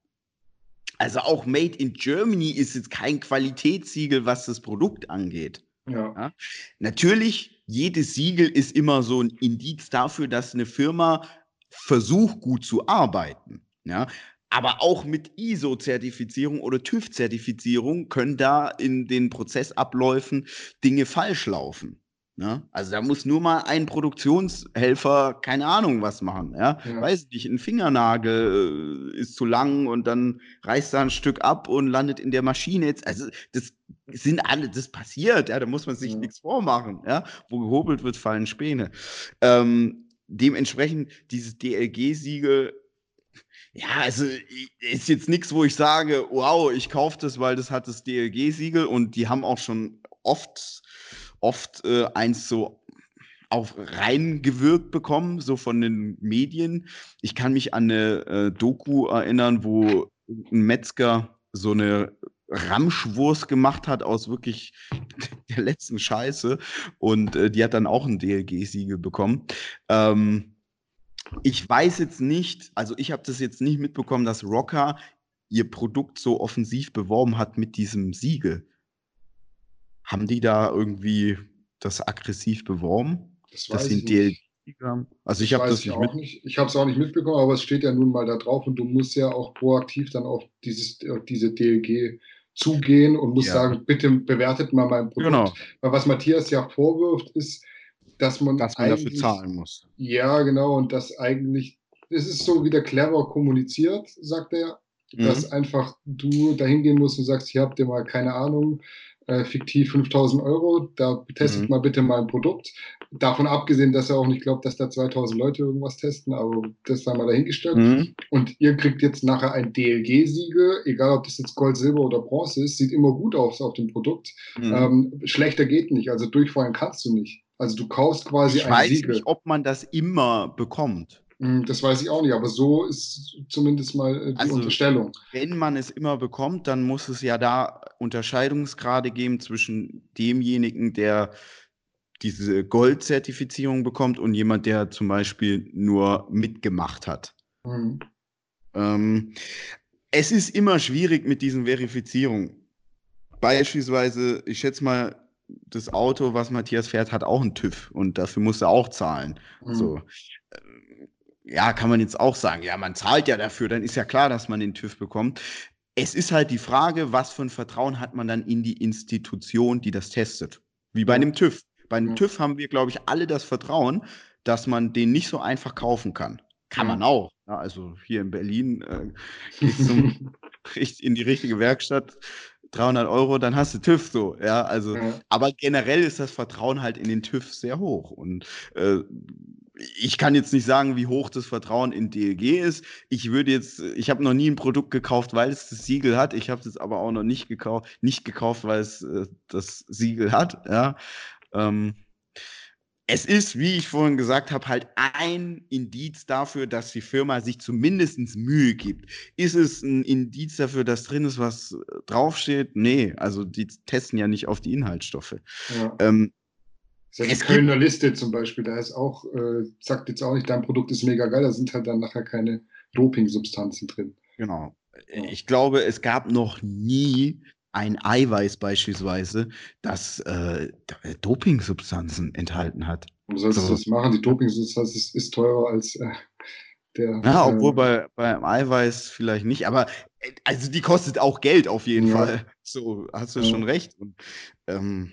Also auch Made in Germany ist jetzt kein Qualitätssiegel, was das Produkt angeht. Ja. ja. Natürlich, jedes Siegel ist immer so ein Indiz dafür, dass eine Firma versucht, gut zu arbeiten. Ja. Aber auch mit ISO-Zertifizierung oder TÜV-Zertifizierung können da in den Prozessabläufen Dinge falsch laufen. Ne? Also da muss nur mal ein Produktionshelfer, keine Ahnung, was machen. Ja? ja. Weiß nicht, ein Fingernagel äh, ist zu lang und dann reißt da ein Stück ab und landet in der Maschine. Jetzt, also das sind alle, das passiert, ja, da muss man sich ja. nichts vormachen. Ja? Wo gehobelt wird, fallen Späne. Ähm, dementsprechend dieses DLG-Siegel ja, also ist jetzt nichts, wo ich sage, wow, ich kaufe das, weil das hat das DLG-Siegel und die haben auch schon oft oft äh, eins so auf reingewirkt bekommen, so von den Medien. Ich kann mich an eine äh, Doku erinnern, wo ein Metzger so eine Ramschwurst gemacht hat aus wirklich [laughs] der letzten Scheiße und äh, die hat dann auch ein DLG-Siegel bekommen. Ähm, ich weiß jetzt nicht, also ich habe das jetzt nicht mitbekommen, dass Rocker ihr Produkt so offensiv beworben hat mit diesem Siegel. Haben die da irgendwie das aggressiv beworben? Das ich nicht. haben? Also ich habe das nicht, mit nicht. Ich habe es auch nicht mitbekommen, aber es steht ja nun mal da drauf und du musst ja auch proaktiv dann auf dieses, auf diese DLG zugehen und musst ja. sagen, bitte bewertet mal mein Produkt. Genau. Weil was Matthias ja vorwirft, ist, dass man, dass man dafür zahlen muss. Ja, genau, und das eigentlich, es ist so wieder clever kommuniziert, sagt er, mhm. dass einfach du dahin gehen musst und sagst, hier habt ihr mal keine Ahnung, äh, fiktiv 5000 Euro, da testet mhm. mal bitte mal ein Produkt. Davon abgesehen, dass er auch nicht glaubt, dass da 2000 Leute irgendwas testen, aber das war mal dahingestellt. Mhm. Und ihr kriegt jetzt nachher ein DLG-Siegel, egal ob das jetzt Gold, Silber oder Bronze ist, sieht immer gut aus auf dem Produkt. Mhm. Ähm, schlechter geht nicht, also durchfallen kannst du nicht. Also du kaufst quasi ich ein Siegel. Ich weiß nicht, ob man das immer bekommt. Hm, das weiß ich auch nicht, aber so ist zumindest mal äh, die also, Unterstellung. Wenn man es immer bekommt, dann muss es ja da Unterscheidungsgrade geben zwischen demjenigen, der diese Gold-Zertifizierung bekommt und jemand, der zum Beispiel nur mitgemacht hat. Mhm. Ähm, es ist immer schwierig mit diesen Verifizierungen. Beispielsweise, ich schätze mal, das Auto, was Matthias fährt, hat auch einen TÜV und dafür muss er auch zahlen. Mhm. So ja, kann man jetzt auch sagen, ja, man zahlt ja dafür, dann ist ja klar, dass man den TÜV bekommt. Es ist halt die Frage, was für ein Vertrauen hat man dann in die Institution, die das testet. Wie bei einem TÜV. Bei einem TÜV haben wir, glaube ich, alle das Vertrauen, dass man den nicht so einfach kaufen kann. Kann man auch. Ja, also hier in Berlin äh, gehst zum, [laughs] in die richtige Werkstatt, 300 Euro, dann hast du TÜV so. Ja, also, ja. aber generell ist das Vertrauen halt in den TÜV sehr hoch. Und äh, ich kann jetzt nicht sagen, wie hoch das Vertrauen in DLG ist. Ich würde jetzt, ich habe noch nie ein Produkt gekauft, weil es das Siegel hat. Ich habe es aber auch noch nicht gekauft, nicht gekauft, weil es äh, das Siegel hat. Ja. Ähm, es ist, wie ich vorhin gesagt habe, halt ein Indiz dafür, dass die Firma sich zumindest Mühe gibt. Ist es ein Indiz dafür, dass drin ist, was draufsteht? Nee, also die testen ja nicht auf die Inhaltsstoffe. Ja. Ähm, das ist ja die Kölner Liste zum Beispiel, da ist auch, äh, sagt jetzt auch nicht, dein Produkt ist mega geil, da sind halt dann nachher keine Doping-Substanzen drin. Genau. Ich glaube, es gab noch nie ein Eiweiß beispielsweise, das äh, Dopingsubstanzen enthalten hat. Warum sollst so. du das machen? Die Dopingsubstanz ist, ist teurer als äh, der. Ja, obwohl äh, bei, beim Eiweiß vielleicht nicht, aber äh, also die kostet auch Geld auf jeden ja. Fall. So, hast du ja. schon recht. Und, ähm,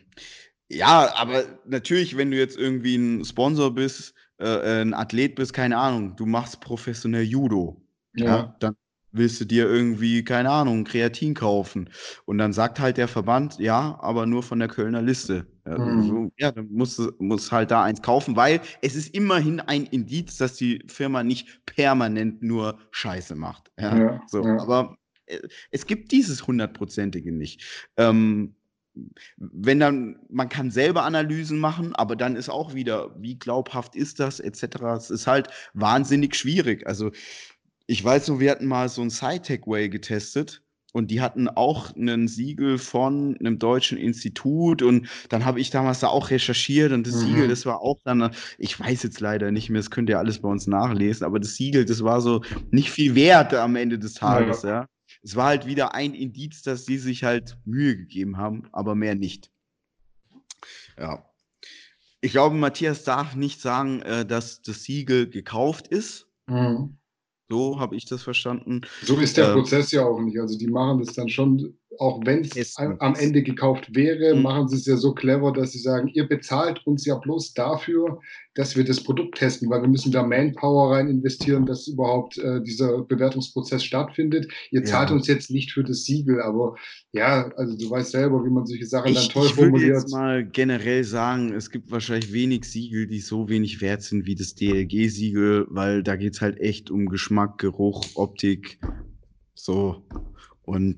ja, aber natürlich, wenn du jetzt irgendwie ein Sponsor bist, äh, ein Athlet bist, keine Ahnung, du machst professionell Judo. Ja. ja dann willst du dir irgendwie, keine Ahnung, Kreatin kaufen. Und dann sagt halt der Verband, ja, aber nur von der Kölner Liste. Mhm. Ja, dann musst du musst halt da eins kaufen, weil es ist immerhin ein Indiz, dass die Firma nicht permanent nur Scheiße macht. Ja, ja so, ja. aber äh, es gibt dieses hundertprozentige nicht. Ähm, wenn dann, man kann selber Analysen machen, aber dann ist auch wieder, wie glaubhaft ist das, etc. Es ist halt wahnsinnig schwierig. Also ich weiß nur, wir hatten mal so ein Sci-Tech Way getestet und die hatten auch einen Siegel von einem deutschen Institut und dann habe ich damals da auch recherchiert und das mhm. Siegel, das war auch dann, ich weiß jetzt leider nicht mehr, das könnt ihr alles bei uns nachlesen, aber das Siegel, das war so nicht viel wert am Ende des Tages, ja. ja. Es war halt wieder ein Indiz, dass sie sich halt Mühe gegeben haben, aber mehr nicht. Ja. Ich glaube, Matthias darf nicht sagen, äh, dass das Siegel gekauft ist. Mhm. So habe ich das verstanden. So ist der äh, Prozess ja auch nicht. Also die machen das dann schon, auch wenn es am Ende gekauft wäre, mhm. machen sie es ja so clever, dass sie sagen, ihr bezahlt uns ja bloß dafür, dass wir das Produkt testen, weil wir müssen da Manpower rein investieren, dass überhaupt äh, dieser Bewertungsprozess stattfindet. Ihr zahlt ja. uns jetzt nicht für das Siegel, aber ja, also du weißt selber, wie man solche Sachen ich, dann toll ich formuliert. Ich würde jetzt mal generell sagen, es gibt wahrscheinlich wenig Siegel, die so wenig wert sind wie das DLG-Siegel, weil da geht es halt echt um Geschmack, Geruch, Optik, so. Und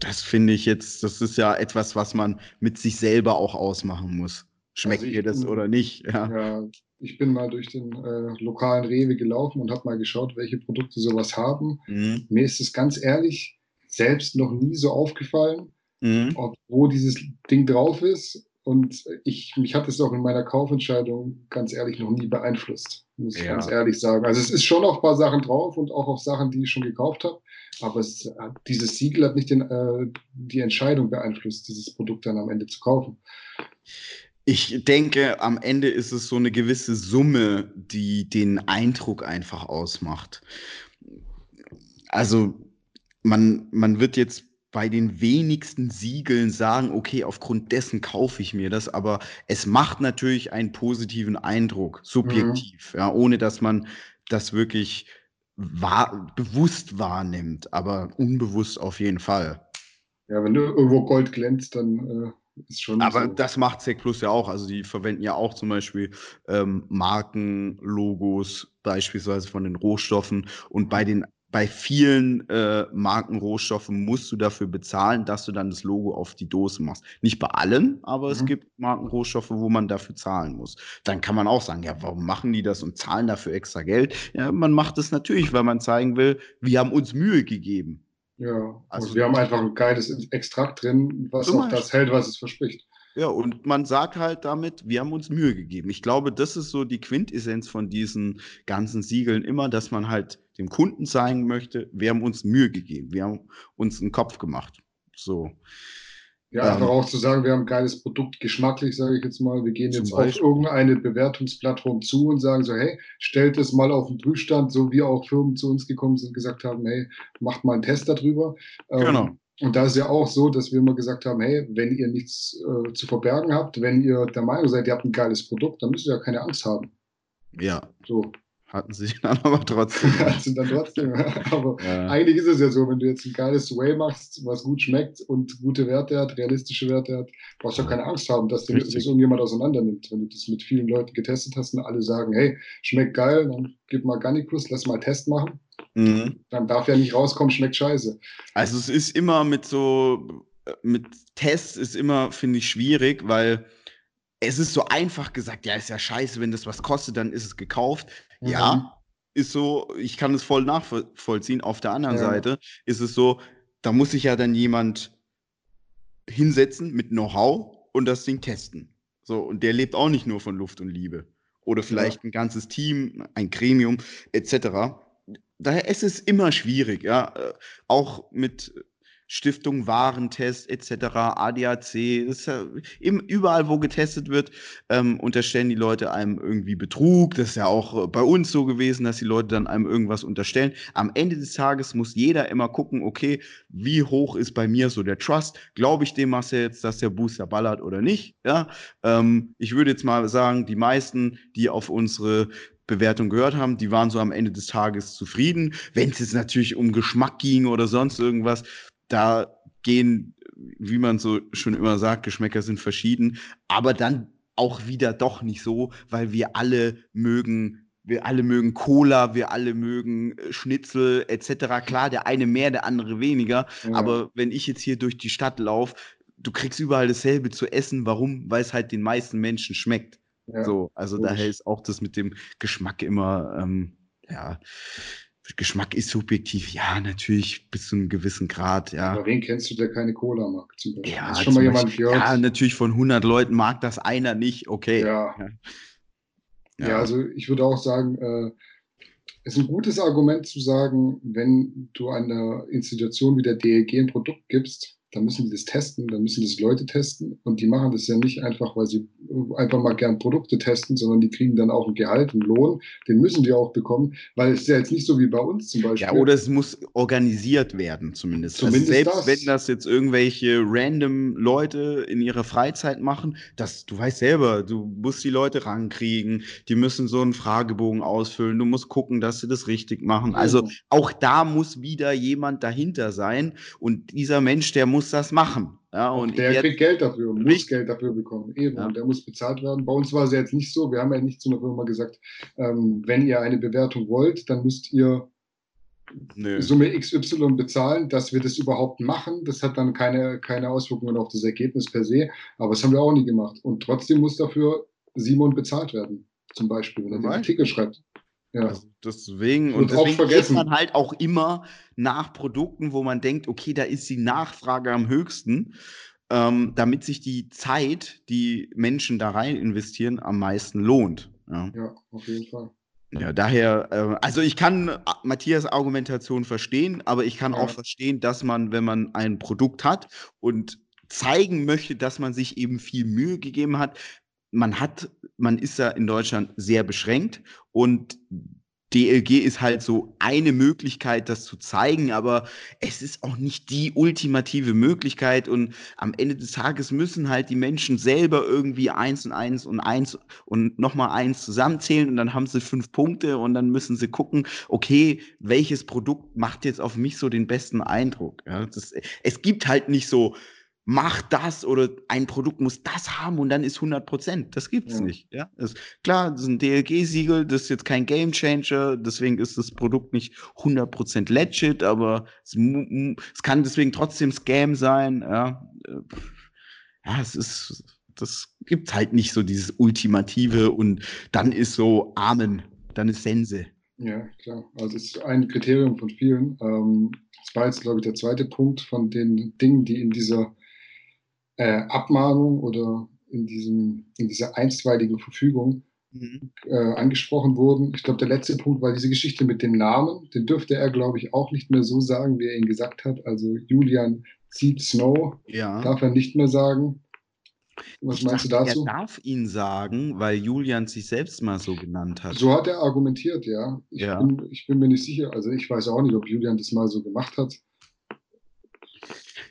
das finde ich jetzt, das ist ja etwas, was man mit sich selber auch ausmachen muss. Schmeckt also dir das oder nicht? Ja. ja. ich bin mal durch den äh, lokalen Rewe gelaufen und habe mal geschaut, welche Produkte sowas haben. Mhm. Mir ist es ganz ehrlich selbst noch nie so aufgefallen, mhm. ob, wo dieses Ding drauf ist. Und ich, mich hat es auch in meiner Kaufentscheidung ganz ehrlich noch nie beeinflusst, muss ich ja. ganz ehrlich sagen. Also es ist schon auf ein paar Sachen drauf und auch auf Sachen, die ich schon gekauft habe. Aber es, dieses Siegel hat nicht den, äh, die Entscheidung beeinflusst, dieses Produkt dann am Ende zu kaufen. Ich denke, am Ende ist es so eine gewisse Summe, die den Eindruck einfach ausmacht. Also man, man wird jetzt bei den wenigsten Siegeln sagen, okay, aufgrund dessen kaufe ich mir das, aber es macht natürlich einen positiven Eindruck, subjektiv, mhm. ja, ohne dass man das wirklich wahr, bewusst wahrnimmt, aber unbewusst auf jeden Fall. Ja, wenn du irgendwo Gold glänzt, dann äh, ist schon. Aber so. das macht Sec Plus ja auch. Also die verwenden ja auch zum Beispiel ähm, Markenlogos, beispielsweise von den Rohstoffen. Und bei den bei vielen äh, Markenrohstoffen musst du dafür bezahlen, dass du dann das Logo auf die Dose machst. Nicht bei allen, aber mhm. es gibt Markenrohstoffe, wo man dafür zahlen muss. Dann kann man auch sagen, ja, warum machen die das und zahlen dafür extra Geld? Ja, man macht es natürlich, weil man zeigen will, wir haben uns Mühe gegeben. Ja, also wir haben einfach ein geiles Extrakt drin, was auch das hält, was es verspricht. Ja, und man sagt halt damit, wir haben uns Mühe gegeben. Ich glaube, das ist so die Quintessenz von diesen ganzen Siegeln immer, dass man halt dem Kunden zeigen möchte, wir haben uns Mühe gegeben, wir haben uns einen Kopf gemacht. So. Ja, ähm, einfach auch zu sagen, wir haben ein geiles Produkt, geschmacklich, sage ich jetzt mal. Wir gehen jetzt auf irgendeine Bewertungsplattform zu und sagen so, hey, stellt es mal auf den Prüfstand, so wie auch Firmen zu uns gekommen sind und gesagt haben, hey, macht mal einen Test darüber. Ähm, genau. Und da ist ja auch so, dass wir immer gesagt haben, hey, wenn ihr nichts äh, zu verbergen habt, wenn ihr der Meinung seid, ihr habt ein geiles Produkt, dann müsst ihr ja keine Angst haben. Ja. So. hatten sie dann [laughs] aber trotzdem. [laughs] hatten dann trotzdem. aber ja. eigentlich ist es ja so, wenn du jetzt ein geiles Whey machst, was gut schmeckt und gute Werte hat, realistische Werte hat, brauchst du auch keine Angst haben, dass dir das irgendjemand auseinander nimmt. Wenn du das mit vielen Leuten getestet hast und alle sagen, hey, schmeckt geil, dann gib mal Garnicus, lass mal Test machen. Mhm. Dann darf ja nicht rauskommen, schmeckt scheiße. Also es ist immer mit so, mit Tests ist immer, finde ich, schwierig, weil es ist so einfach gesagt, ja, ist ja scheiße, wenn das was kostet, dann ist es gekauft. Mhm. Ja, ist so, ich kann es voll nachvollziehen. Auf der anderen ja. Seite ist es so, da muss sich ja dann jemand hinsetzen mit Know-how und das Ding testen. So, und der lebt auch nicht nur von Luft und Liebe. Oder vielleicht ja. ein ganzes Team, ein Gremium, etc. Daher ist es immer schwierig, ja. Äh, auch mit Stiftung Warentest etc., ADAC, ist ja überall, wo getestet wird, ähm, unterstellen die Leute einem irgendwie Betrug. Das ist ja auch äh, bei uns so gewesen, dass die Leute dann einem irgendwas unterstellen. Am Ende des Tages muss jeder immer gucken, okay, wie hoch ist bei mir so der Trust? Glaube ich dem Marcel jetzt, dass der Booster ballert oder nicht? Ja, ähm, ich würde jetzt mal sagen, die meisten, die auf unsere Bewertung gehört haben, die waren so am Ende des Tages zufrieden. Wenn es jetzt natürlich um Geschmack ging oder sonst irgendwas, da gehen, wie man so schon immer sagt, Geschmäcker sind verschieden, aber dann auch wieder doch nicht so, weil wir alle mögen wir alle mögen Cola, wir alle mögen äh, Schnitzel etc. Klar, der eine mehr, der andere weniger. Ja. Aber wenn ich jetzt hier durch die Stadt laufe, du kriegst überall dasselbe zu essen. Warum? Weil es halt den meisten Menschen schmeckt. Ja. So, also Gut. daher ist auch das mit dem Geschmack immer, ähm, ja, Geschmack ist subjektiv, ja, natürlich bis zu einem gewissen Grad, ja. Aber wen kennst du, der keine Cola mag? Zum Beispiel? Ja, Hast schon mal jemand gehört? Ja, natürlich von 100 Leuten mag das einer nicht, okay. Ja. Ja, ja also ich würde auch sagen, äh, es ist ein gutes Argument zu sagen, wenn du einer Institution wie der DLG ein Produkt gibst, dann müssen die das testen, dann müssen das Leute testen und die machen das ja nicht einfach, weil sie einfach mal gern Produkte testen, sondern die kriegen dann auch ein Gehalt, einen Lohn, den müssen die auch bekommen, weil es ist ja jetzt nicht so wie bei uns zum Beispiel. Ja, oder es muss organisiert werden zumindest. Also zumindest also selbst das. wenn das jetzt irgendwelche random Leute in ihrer Freizeit machen, das, du weißt selber, du musst die Leute rankriegen, die müssen so einen Fragebogen ausfüllen, du musst gucken, dass sie das richtig machen. Also auch da muss wieder jemand dahinter sein und dieser Mensch, der muss muss das machen. Ja, und der kriegt Geld dafür, muss Geld dafür bekommen. Eben. Ja. Und der muss bezahlt werden. Bei uns war es jetzt nicht so. Wir haben ja nicht zu einer Firma gesagt, ähm, wenn ihr eine Bewertung wollt, dann müsst ihr Nö. Summe XY bezahlen, dass wir das überhaupt machen. Das hat dann keine, keine Auswirkungen auf das Ergebnis per se. Aber das haben wir auch nie gemacht. Und trotzdem muss dafür Simon bezahlt werden. Zum Beispiel, wenn er den Artikel schreibt. Ja. Also deswegen, und, und deswegen geht man halt auch immer nach Produkten, wo man denkt, okay, da ist die Nachfrage am höchsten, ähm, damit sich die Zeit, die Menschen da rein investieren, am meisten lohnt. Ja, ja auf jeden Fall. Ja, daher, äh, also ich kann äh, Matthias Argumentation verstehen, aber ich kann ja. auch verstehen, dass man, wenn man ein Produkt hat und zeigen möchte, dass man sich eben viel Mühe gegeben hat, man hat, man ist ja in Deutschland sehr beschränkt und DLG ist halt so eine Möglichkeit, das zu zeigen, aber es ist auch nicht die ultimative Möglichkeit und am Ende des Tages müssen halt die Menschen selber irgendwie eins und eins und eins und nochmal eins zusammenzählen und dann haben sie fünf Punkte und dann müssen sie gucken, okay, welches Produkt macht jetzt auf mich so den besten Eindruck? Ja, das, es gibt halt nicht so, mach das oder ein Produkt muss das haben und dann ist 100 Prozent. Das gibt's ja. nicht. Ja, ist, klar, das ist ein DLG-Siegel, das ist jetzt kein Game Changer, deswegen ist das Produkt nicht 100 Prozent legit, aber es, es, kann deswegen trotzdem Scam sein. Ja, äh, ja, es ist, das gibt halt nicht so dieses Ultimative und dann ist so Amen, dann ist Sense. Ja, klar. Also es ist ein Kriterium von vielen. Ähm, das war jetzt, glaube ich, der zweite Punkt von den Dingen, die in dieser äh, Abmahnung oder in, diesem, in dieser einstweiligen Verfügung mhm. äh, angesprochen wurden. Ich glaube, der letzte Punkt war diese Geschichte mit dem Namen. Den dürfte er, glaube ich, auch nicht mehr so sagen, wie er ihn gesagt hat. Also Julian zieht Snow, ja. darf er nicht mehr sagen. Was ich meinst dachte, du dazu? Er darf ihn sagen, weil Julian sich selbst mal so genannt hat. So hat er argumentiert, ja. Ich, ja. Bin, ich bin mir nicht sicher. Also ich weiß auch nicht, ob Julian das mal so gemacht hat.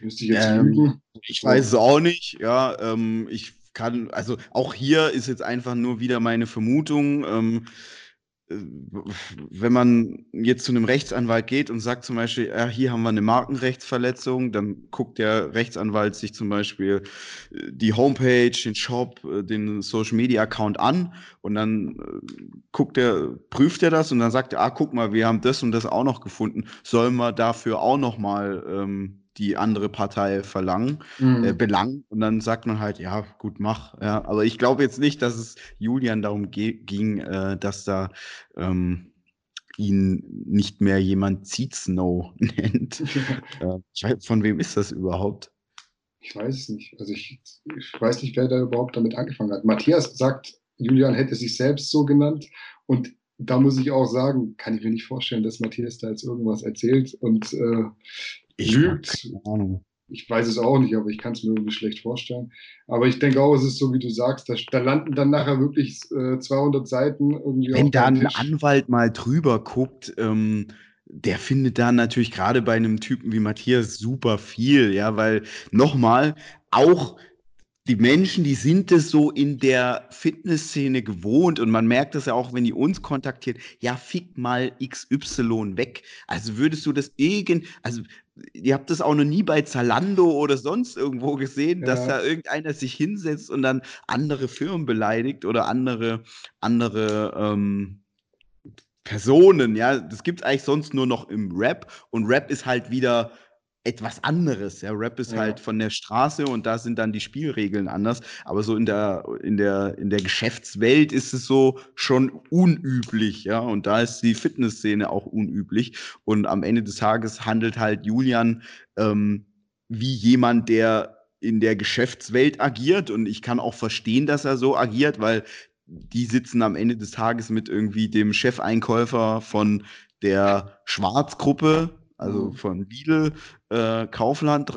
Müsste ich jetzt ähm, lügen? Ich weiß es auch nicht, ja. Ähm, ich kann, also auch hier ist jetzt einfach nur wieder meine Vermutung. Ähm, wenn man jetzt zu einem Rechtsanwalt geht und sagt zum Beispiel, ja, hier haben wir eine Markenrechtsverletzung, dann guckt der Rechtsanwalt sich zum Beispiel äh, die Homepage, den Shop, äh, den Social Media Account an und dann äh, guckt er, prüft er das und dann sagt er, ah, guck mal, wir haben das und das auch noch gefunden, sollen wir dafür auch noch mal ähm, die andere Partei verlangen, mhm. äh, belangen. Und dann sagt man halt, ja, gut, mach. Ja. Aber ich glaube jetzt nicht, dass es Julian darum ging, äh, dass da ähm, ihn nicht mehr jemand Seed Snow [laughs] nennt. [laughs] äh, weiß, von wem ist das überhaupt? Ich weiß es nicht. Also ich, ich weiß nicht, wer da überhaupt damit angefangen hat. Matthias sagt, Julian hätte sich selbst so genannt. Und da muss ich auch sagen, kann ich mir nicht vorstellen, dass Matthias da jetzt irgendwas erzählt und äh, ich lügt. Ich weiß es auch nicht, aber ich kann es mir irgendwie schlecht vorstellen. Aber ich denke auch, es ist so, wie du sagst, da, da landen dann nachher wirklich äh, 200 Seiten irgendwie. Wenn da ein Anwalt mal drüber guckt, ähm, der findet da natürlich gerade bei einem Typen wie Matthias super viel, ja, weil nochmal, auch die Menschen, die sind es so in der Fitnessszene gewohnt und man merkt das ja auch, wenn die uns kontaktiert, ja, fick mal XY weg. Also würdest du das irgend, also ihr habt das auch noch nie bei Zalando oder sonst irgendwo gesehen, ja. dass da irgendeiner sich hinsetzt und dann andere Firmen beleidigt oder andere, andere ähm, Personen, ja. Das gibt es eigentlich sonst nur noch im Rap und Rap ist halt wieder etwas anderes. Ja, Rap ist ja. halt von der Straße und da sind dann die Spielregeln anders. Aber so in der, in der, in der Geschäftswelt ist es so schon unüblich, ja. Und da ist die Fitnessszene auch unüblich. Und am Ende des Tages handelt halt Julian ähm, wie jemand, der in der Geschäftswelt agiert. Und ich kann auch verstehen, dass er so agiert, weil die sitzen am Ende des Tages mit irgendwie dem Chefeinkäufer von der Schwarzgruppe also mhm. von Lidl, äh, Kaufland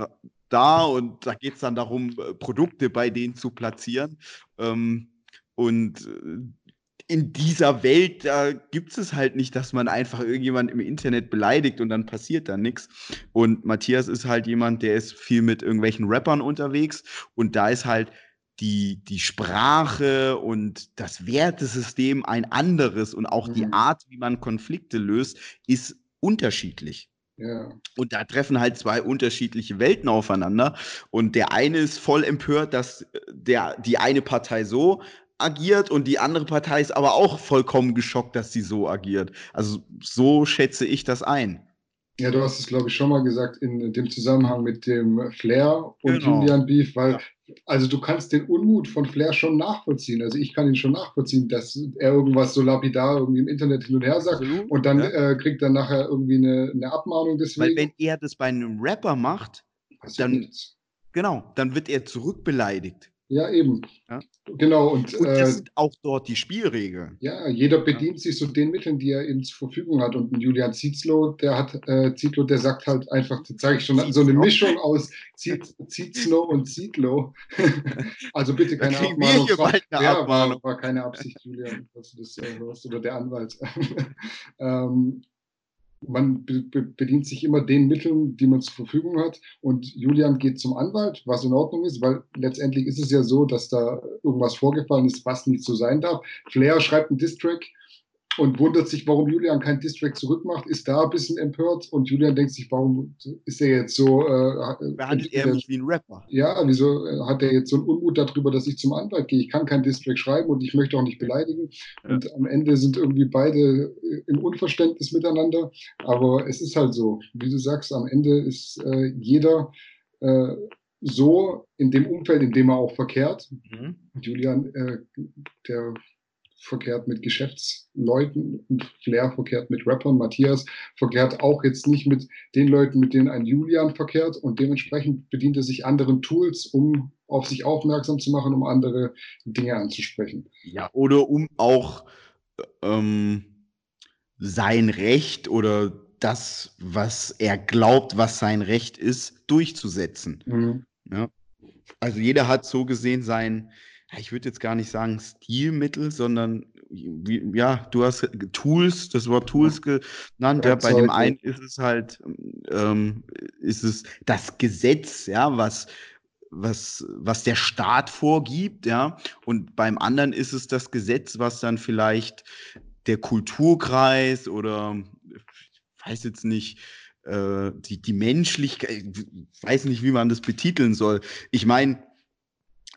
da und da geht es dann darum, äh, Produkte bei denen zu platzieren. Ähm, und äh, in dieser Welt, da gibt es halt nicht, dass man einfach irgendjemand im Internet beleidigt und dann passiert da nichts. Und Matthias ist halt jemand, der ist viel mit irgendwelchen Rappern unterwegs und da ist halt die, die Sprache und das Wertesystem ein anderes und auch mhm. die Art, wie man Konflikte löst, ist unterschiedlich. Ja. Und da treffen halt zwei unterschiedliche Welten aufeinander. Und der eine ist voll empört, dass äh, der, die eine Partei so agiert und die andere Partei ist aber auch vollkommen geschockt, dass sie so agiert. Also so schätze ich das ein. Ja, du hast es, glaube ich, schon mal gesagt in dem Zusammenhang mit dem Flair und genau. Julian Beef, weil, ja. Also du kannst den Unmut von Flair schon nachvollziehen. Also ich kann ihn schon nachvollziehen, dass er irgendwas so lapidar irgendwie im Internet hin und her sagt Absolut, und dann ja. äh, kriegt er nachher irgendwie eine, eine Abmahnung deswegen. Weil wenn er das bei einem Rapper macht, dann, genau, dann wird er zurückbeleidigt. Ja, eben. Ja? Genau. Und, und das äh, sind auch dort die Spielregeln. Ja, jeder bedient ja. sich so den Mitteln, die er eben zur Verfügung hat. Und Julian Zietzlo, der hat, äh, Zietlow, der sagt halt einfach, das zeige ich schon, Zietlow. so eine Mischung aus Zietzlo und Zietlow. [laughs] also bitte keine Abmahnung. Wir bald eine ja, Abmahnung. War, war, keine Absicht, Julian, dass du das äh, hörst, oder der Anwalt. [laughs] ähm, man bedient sich immer den Mitteln, die man zur Verfügung hat. Und Julian geht zum Anwalt, was in Ordnung ist, weil letztendlich ist es ja so, dass da irgendwas vorgefallen ist, was nicht so sein darf. Flair schreibt einen Distrack und wundert sich, warum Julian kein Distrack zurückmacht, ist da ein bisschen empört und Julian denkt sich, warum ist er jetzt so. Äh, Behandelt er mich wie ein Rapper? Ja, wieso äh, hat er jetzt so einen Unmut darüber, dass ich zum Anwalt gehe? Ich kann kein Distrack schreiben und ich möchte auch nicht beleidigen. Ja. Und am Ende sind irgendwie beide äh, im Unverständnis miteinander. Aber es ist halt so, wie du sagst, am Ende ist äh, jeder äh, so in dem Umfeld, in dem er auch verkehrt. Mhm. Julian, äh, der verkehrt mit Geschäftsleuten und Flair verkehrt mit Rappern. Matthias verkehrt auch jetzt nicht mit den Leuten, mit denen ein Julian verkehrt und dementsprechend bedient er sich anderen Tools, um auf sich aufmerksam zu machen, um andere Dinge anzusprechen. Ja, oder um auch ähm, sein Recht oder das, was er glaubt, was sein Recht ist, durchzusetzen. Mhm. Ja. Also jeder hat so gesehen sein, ich würde jetzt gar nicht sagen Stilmittel, sondern wie, ja, du hast Tools, das Wort Tools genannt. Ja, bei dem einen ist es halt, ähm, ist es das Gesetz, ja, was, was, was der Staat vorgibt, ja, und beim anderen ist es das Gesetz, was dann vielleicht der Kulturkreis oder ich weiß jetzt nicht, äh, die, die Menschlichkeit, ich weiß nicht, wie man das betiteln soll. Ich meine,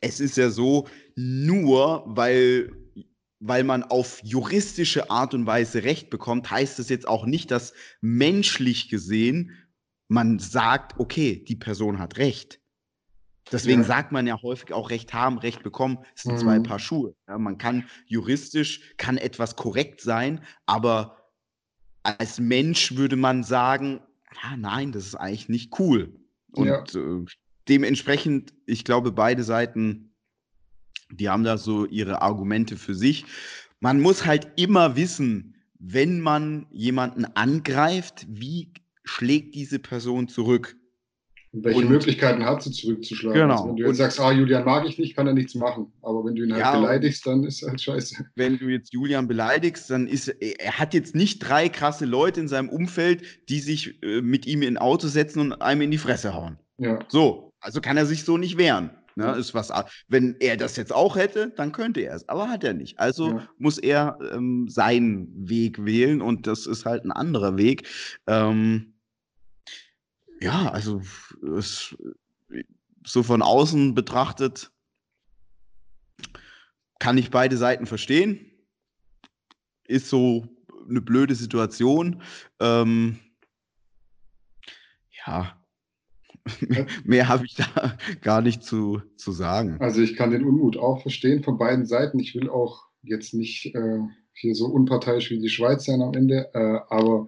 es ist ja so, nur weil, weil man auf juristische Art und Weise Recht bekommt, heißt es jetzt auch nicht, dass menschlich gesehen man sagt, okay, die Person hat Recht. Deswegen ja. sagt man ja häufig auch Recht haben, Recht bekommen, es sind mhm. zwei Paar Schuhe. Ja, man kann juristisch, kann etwas korrekt sein, aber als Mensch würde man sagen, ah, nein, das ist eigentlich nicht cool. Und ja. äh, dementsprechend, ich glaube, beide Seiten, die haben da so ihre Argumente für sich. Man muss halt immer wissen, wenn man jemanden angreift, wie schlägt diese Person zurück? Und welche und, Möglichkeiten hat sie zurückzuschlagen? Genau. Also wenn du jetzt und, sagst, ah, Julian mag ich nicht, kann er nichts machen. Aber wenn du ihn halt ja, beleidigst, dann ist halt scheiße. Wenn du jetzt Julian beleidigst, dann ist er hat jetzt nicht drei krasse Leute in seinem Umfeld, die sich äh, mit ihm in ein Auto setzen und einem in die Fresse hauen. Ja. So, also kann er sich so nicht wehren. Ne, ist was, wenn er das jetzt auch hätte, dann könnte er es, aber hat er nicht. Also ja. muss er ähm, seinen Weg wählen und das ist halt ein anderer Weg. Ähm, ja, also es, so von außen betrachtet kann ich beide Seiten verstehen. Ist so eine blöde Situation. Ähm, ja, mehr habe ich da [laughs] gar nicht zu, zu sagen. Also ich kann den Unmut auch verstehen von beiden Seiten. Ich will auch jetzt nicht äh, hier so unparteiisch wie die Schweiz sein am Ende, äh, aber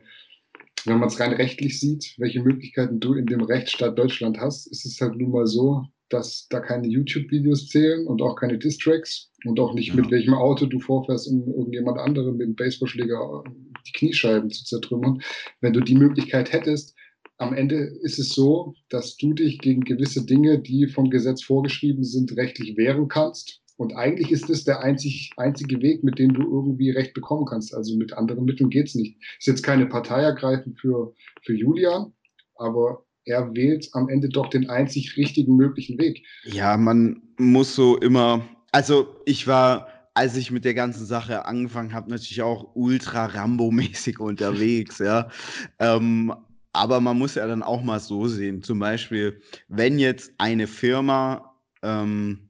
wenn man es rein rechtlich sieht, welche Möglichkeiten du in dem Rechtsstaat Deutschland hast, ist es halt nun mal so, dass da keine YouTube-Videos zählen und auch keine Distracks und auch nicht ja. mit welchem Auto du vorfährst, um irgendjemand anderen mit dem Baseballschläger die Kniescheiben zu zertrümmern. Wenn du die Möglichkeit hättest, am Ende ist es so, dass du dich gegen gewisse Dinge, die vom Gesetz vorgeschrieben sind, rechtlich wehren kannst. Und eigentlich ist das der einzig, einzige Weg, mit dem du irgendwie Recht bekommen kannst. Also mit anderen Mitteln geht's nicht. Ist jetzt keine Partei ergreifen für, für Julian, aber er wählt am Ende doch den einzig richtigen möglichen Weg. Ja, man muss so immer, also ich war, als ich mit der ganzen Sache angefangen habe, natürlich auch ultra Rambo-mäßig [laughs] unterwegs, ja. Ähm, aber man muss ja dann auch mal so sehen, zum Beispiel, wenn jetzt eine Firma ähm,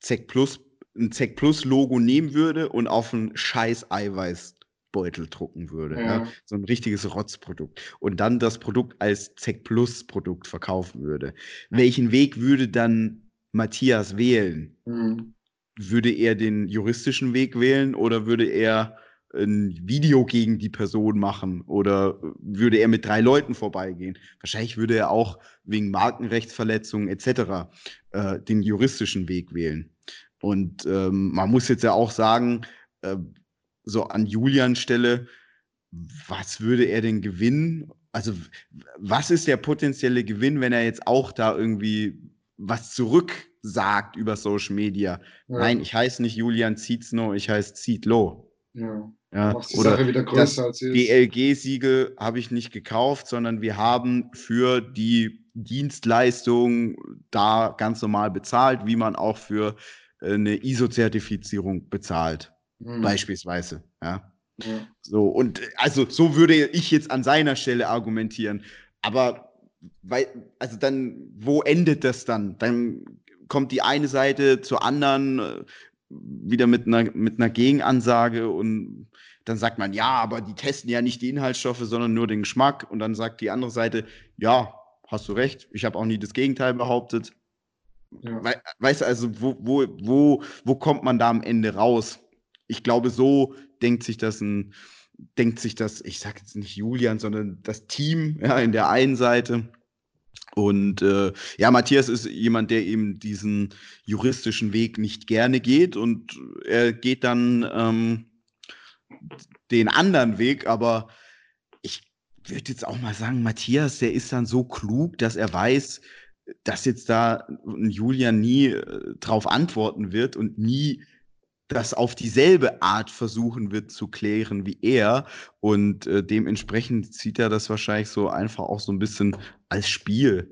ZEC Plus, ein ZEC Plus Logo nehmen würde und auf einen scheiß Eiweißbeutel drucken würde. Ja. Ja? So ein richtiges Rotzprodukt. Und dann das Produkt als ZEC Plus Produkt verkaufen würde. Welchen Weg würde dann Matthias wählen? Mhm. Würde er den juristischen Weg wählen oder würde er ein Video gegen die Person machen oder würde er mit drei Leuten vorbeigehen. Wahrscheinlich würde er auch wegen Markenrechtsverletzungen etc. Äh, den juristischen Weg wählen. Und ähm, man muss jetzt ja auch sagen, äh, so an Julians Stelle, was würde er denn gewinnen? Also was ist der potenzielle Gewinn, wenn er jetzt auch da irgendwie was zurücksagt über Social Media? Ja. Nein, ich heiße nicht Julian Zietzno, ich heiße Zietlo. Ja. Ja, oder das DLG-Siegel habe ich nicht gekauft, sondern wir haben für die Dienstleistung da ganz normal bezahlt, wie man auch für äh, eine ISO-Zertifizierung bezahlt, mhm. beispielsweise. Ja. ja. So, und also so würde ich jetzt an seiner Stelle argumentieren. Aber weil, also dann, wo endet das dann? Dann kommt die eine Seite zur anderen, äh, wieder mit einer, mit einer Gegenansage und dann sagt man, ja, aber die testen ja nicht die Inhaltsstoffe, sondern nur den Geschmack. Und dann sagt die andere Seite, ja, hast du recht, ich habe auch nie das Gegenteil behauptet. Ja. We weißt du, also wo, wo, wo, wo kommt man da am Ende raus? Ich glaube, so denkt sich das ein, denkt sich das, ich sage jetzt nicht Julian, sondern das Team ja, in der einen Seite. Und äh, ja, Matthias ist jemand, der eben diesen juristischen Weg nicht gerne geht und er geht dann ähm, den anderen Weg, aber ich würde jetzt auch mal sagen, Matthias, der ist dann so klug, dass er weiß, dass jetzt da Julian nie äh, drauf antworten wird und nie das auf dieselbe Art versuchen wird zu klären wie er. Und äh, dementsprechend sieht er das wahrscheinlich so einfach auch so ein bisschen als Spiel.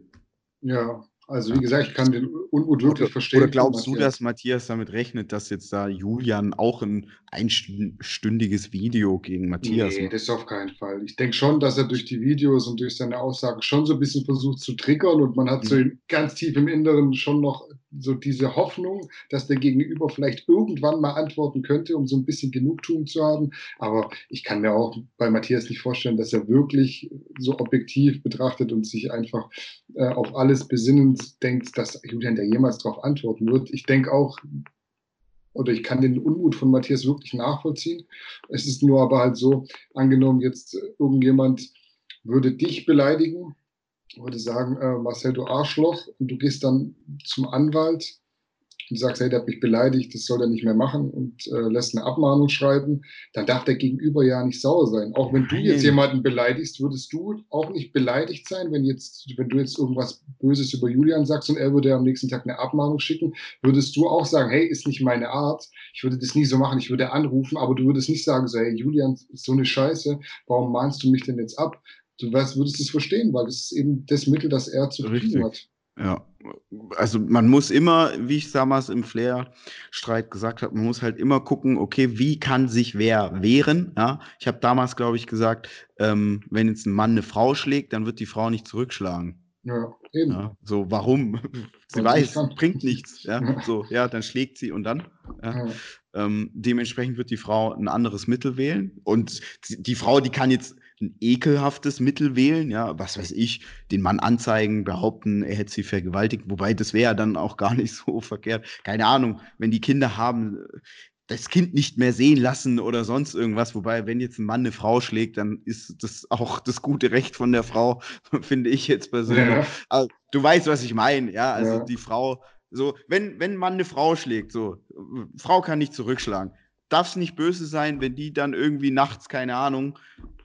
Ja, Also wie gesagt, ich kann den Unmut wirklich verstehen. Oder glaubst du, dass Matthias damit rechnet, dass jetzt da Julian auch ein einstündiges Video gegen Matthias nee, macht? das auf keinen Fall. Ich denke schon, dass er durch die Videos und durch seine Aussagen schon so ein bisschen versucht zu triggern und man hat mhm. so ganz tief im Inneren schon noch so diese Hoffnung, dass der Gegenüber vielleicht irgendwann mal antworten könnte, um so ein bisschen Genugtuung zu haben. Aber ich kann mir auch bei Matthias nicht vorstellen, dass er wirklich so objektiv betrachtet und sich einfach äh, auf alles besinnend denkt, dass Julian da jemals darauf antworten wird. Ich denke auch, oder ich kann den Unmut von Matthias wirklich nachvollziehen. Es ist nur aber halt so, angenommen jetzt irgendjemand würde dich beleidigen würde sagen, äh, Marcel, du Arschloch, und du gehst dann zum Anwalt und sagst, hey, der hat mich beleidigt, das soll er nicht mehr machen und äh, lässt eine Abmahnung schreiben, dann darf der Gegenüber ja nicht sauer sein. Auch wenn du jetzt jemanden beleidigst, würdest du auch nicht beleidigt sein, wenn jetzt, wenn du jetzt irgendwas Böses über Julian sagst und er würde am nächsten Tag eine Abmahnung schicken, würdest du auch sagen, hey, ist nicht meine Art, ich würde das nie so machen, ich würde anrufen, aber du würdest nicht sagen, so, hey, Julian, ist so eine Scheiße, warum mahnst du mich denn jetzt ab? Du weißt, würdest es verstehen, weil das ist eben das Mittel, das er zu kriegen hat. Ja, also man muss immer, wie ich damals im Flair-Streit gesagt habe, man muss halt immer gucken, okay, wie kann sich wer wehren? Ja, ich habe damals, glaube ich, gesagt, ähm, wenn jetzt ein Mann eine Frau schlägt, dann wird die Frau nicht zurückschlagen. Ja, eben. Ja, so, warum? sie weiß, bringt nichts. Ja, so, ja, dann schlägt sie und dann. Ja. Ähm, dementsprechend wird die Frau ein anderes Mittel wählen. Und die Frau, die kann jetzt ein ekelhaftes Mittel wählen, ja, was weiß ich, den Mann anzeigen, behaupten, er hätte sie vergewaltigt, wobei das wäre dann auch gar nicht so [laughs] verkehrt. Keine Ahnung, wenn die Kinder haben, das Kind nicht mehr sehen lassen oder sonst irgendwas. Wobei, wenn jetzt ein Mann eine Frau schlägt, dann ist das auch das gute Recht von der Frau, [laughs] finde ich jetzt persönlich. Ja. Also, du weißt, was ich meine, ja. Also ja. die Frau, so, wenn, wenn ein Mann eine Frau schlägt, so, Frau kann nicht zurückschlagen. Darf es nicht böse sein, wenn die dann irgendwie nachts, keine Ahnung,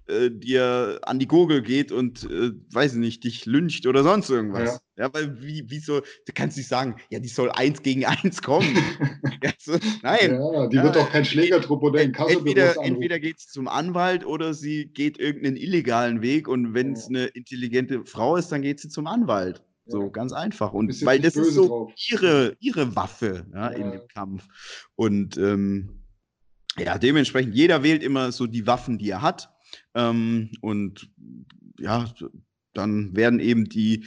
äh, dir an die Gurgel geht und, äh, weiß nicht, dich lyncht oder sonst irgendwas. Ja, ja weil wie, wie so, du kannst nicht sagen, ja, die soll eins gegen eins kommen. [laughs] ja, so, nein. Ja, die wird doch kein Schlägertrupp oder ein Entweder, entweder geht sie zum Anwalt oder sie geht irgendeinen illegalen Weg und wenn es eine intelligente Frau ist, dann geht sie zum Anwalt. So ganz einfach. Und weil das ist so ihre, ihre Waffe ja, in dem Kampf. Und ähm, ja, dementsprechend, jeder wählt immer so die Waffen, die er hat. Ähm, und ja, dann werden eben die,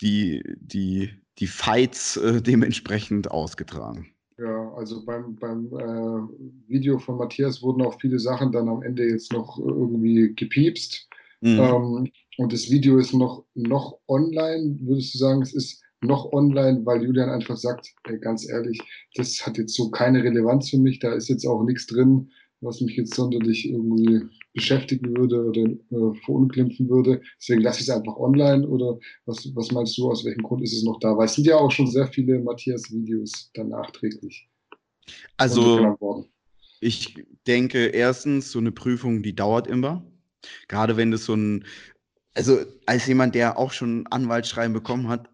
die, die, die Fights äh, [laughs] dementsprechend ausgetragen. Ja, also beim, beim äh, Video von Matthias wurden auch viele Sachen dann am Ende jetzt noch irgendwie gepiepst. Mhm. Ähm, und das Video ist noch, noch online, würdest du sagen, es ist noch online, weil Julian einfach sagt, ey, ganz ehrlich, das hat jetzt so keine Relevanz für mich, da ist jetzt auch nichts drin, was mich jetzt sonderlich irgendwie beschäftigen würde oder äh, verunglimpfen würde. Deswegen lasse ich es einfach online oder was, was meinst du, aus welchem Grund ist es noch da? Weil es sind ja auch schon sehr viele Matthias-Videos dann nachträglich. Also, ich denke, erstens, so eine Prüfung, die dauert immer. Gerade wenn das so ein, also als jemand, der auch schon Anwaltsschreiben bekommen hat,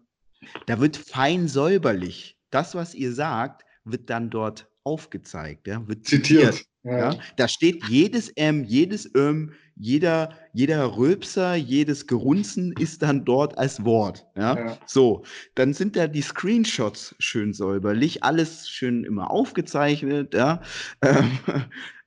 da wird fein säuberlich das, was ihr sagt, wird dann dort aufgezeigt, ja, wird zitiert. zitiert. Ja. ja. Da steht jedes M, jedes Öm, jeder, jeder Rülpser, jedes Gerunzen ist dann dort als Wort. Ja? ja? So, dann sind da die Screenshots schön säuberlich, alles schön immer aufgezeichnet. Ja? Ähm,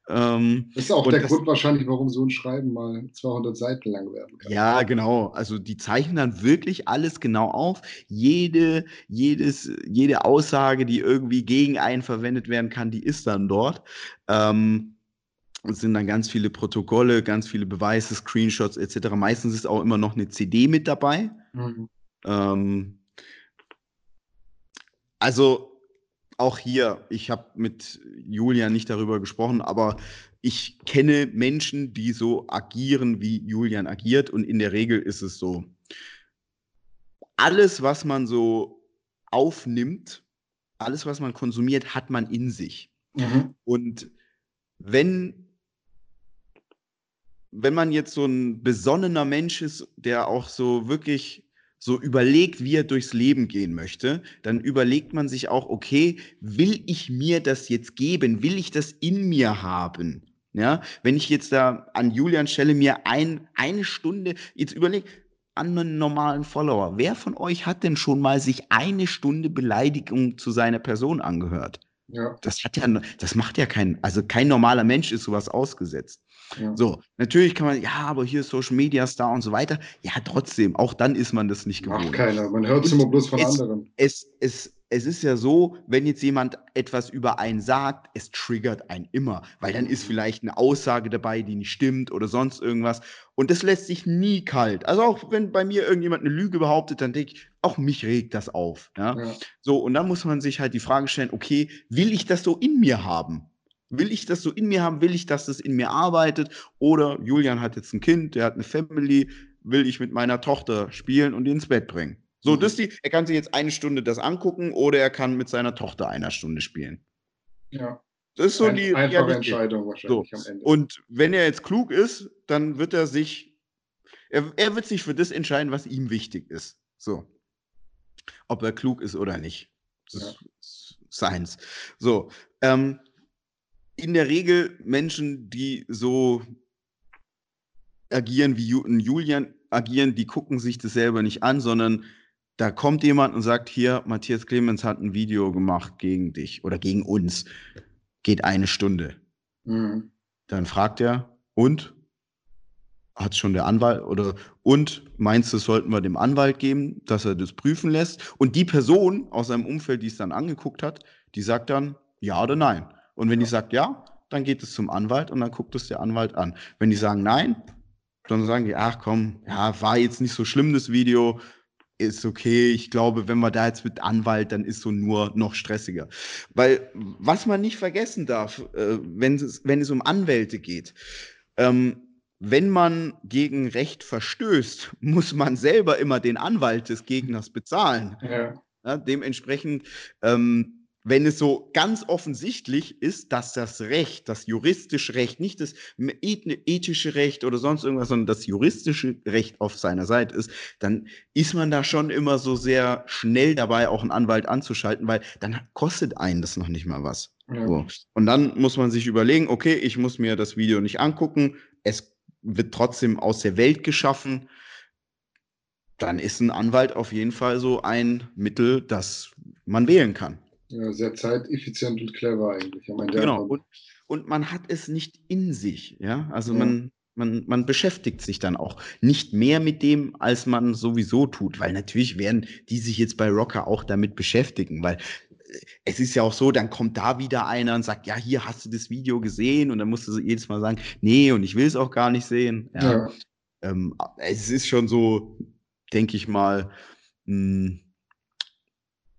ähm, das ist auch der das, Grund wahrscheinlich, warum so ein Schreiben mal 200 Seiten lang werden kann. Ja, genau. Also die zeichnen dann wirklich alles genau auf. Jede, jedes, jede Aussage, die irgendwie gegen einen verwendet werden kann, die ist dann dort. Ähm, es sind dann ganz viele Protokolle, ganz viele Beweise, Screenshots etc. Meistens ist auch immer noch eine CD mit dabei. Mhm. Ähm, also auch hier, ich habe mit Julian nicht darüber gesprochen, aber ich kenne Menschen, die so agieren, wie Julian agiert. Und in der Regel ist es so, alles, was man so aufnimmt, alles, was man konsumiert, hat man in sich. Mhm. Und wenn, wenn man jetzt so ein besonnener Mensch ist, der auch so wirklich so überlegt, wie er durchs Leben gehen möchte, dann überlegt man sich auch, okay, will ich mir das jetzt geben? Will ich das in mir haben? Ja, wenn ich jetzt da an Julian Stelle mir ein, eine Stunde, jetzt überlege, an einen normalen Follower. Wer von euch hat denn schon mal sich eine Stunde Beleidigung zu seiner Person angehört? Ja. Das hat ja, das macht ja kein, also kein normaler Mensch ist sowas ausgesetzt. Ja. So, natürlich kann man, ja, aber hier ist Social Media Star und so weiter. Ja, trotzdem, auch dann ist man das nicht gewohnt. Macht keiner, man hört es immer bloß von es, anderen. Es, es, es ist ja so, wenn jetzt jemand etwas über einen sagt, es triggert einen immer, weil dann ist vielleicht eine Aussage dabei, die nicht stimmt oder sonst irgendwas. Und das lässt sich nie kalt. Also auch wenn bei mir irgendjemand eine Lüge behauptet, dann denke ich, auch mich regt das auf. Ja? ja? So, und dann muss man sich halt die Frage stellen, okay, will ich das so in mir haben? Will ich das so in mir haben? Will ich, dass das in mir arbeitet? Oder Julian hat jetzt ein Kind, der hat eine Family, will ich mit meiner Tochter spielen und die ins Bett bringen? So, mhm. das die, er kann sich jetzt eine Stunde das angucken oder er kann mit seiner Tochter eine Stunde spielen. Ja. Das ist so Ein, die einfache Entscheidung wahrscheinlich so. am Ende. Und wenn er jetzt klug ist, dann wird er sich, er, er wird sich für das entscheiden, was ihm wichtig ist. So. Ob er klug ist oder nicht. Das ja. ist seins. So. Ähm, in der Regel Menschen, die so agieren wie Julian agieren, die gucken sich das selber nicht an, sondern da kommt jemand und sagt, hier, Matthias Clemens hat ein Video gemacht gegen dich oder gegen uns. Geht eine Stunde. Mhm. Dann fragt er, und? Hat schon der Anwalt oder und meinst du, sollten wir dem Anwalt geben, dass er das prüfen lässt? Und die Person aus seinem Umfeld, die es dann angeguckt hat, die sagt dann ja oder nein. Und wenn die sagt ja, dann geht es zum Anwalt und dann guckt es der Anwalt an. Wenn die sagen nein, dann sagen die, ach komm, ja, war jetzt nicht so schlimm das Video, ist okay. Ich glaube, wenn man da jetzt mit Anwalt, dann ist so nur noch stressiger. Weil was man nicht vergessen darf, äh, wenn, es, wenn es um Anwälte geht, ähm, wenn man gegen Recht verstößt, [laughs] muss man selber immer den Anwalt des Gegners bezahlen. Ja. Ja, dementsprechend ähm, wenn es so ganz offensichtlich ist, dass das Recht, das juristische Recht, nicht das ethische Recht oder sonst irgendwas, sondern das juristische Recht auf seiner Seite ist, dann ist man da schon immer so sehr schnell dabei, auch einen Anwalt anzuschalten, weil dann kostet einen das noch nicht mal was. Ja. So. Und dann muss man sich überlegen, okay, ich muss mir das Video nicht angucken, es wird trotzdem aus der Welt geschaffen. Dann ist ein Anwalt auf jeden Fall so ein Mittel, das man wählen kann. Ja, sehr zeiteffizient und clever eigentlich. genau. Und, und, man hat es nicht in sich. Ja, also ja. Man, man, man beschäftigt sich dann auch nicht mehr mit dem, als man sowieso tut. Weil natürlich werden die sich jetzt bei Rocker auch damit beschäftigen, weil äh, es ist ja auch so, dann kommt da wieder einer und sagt, ja, hier hast du das Video gesehen und dann musst du jedes Mal sagen, nee, und ich will es auch gar nicht sehen. Ja. ja. Ähm, es ist schon so, denke ich mal, mh, hm,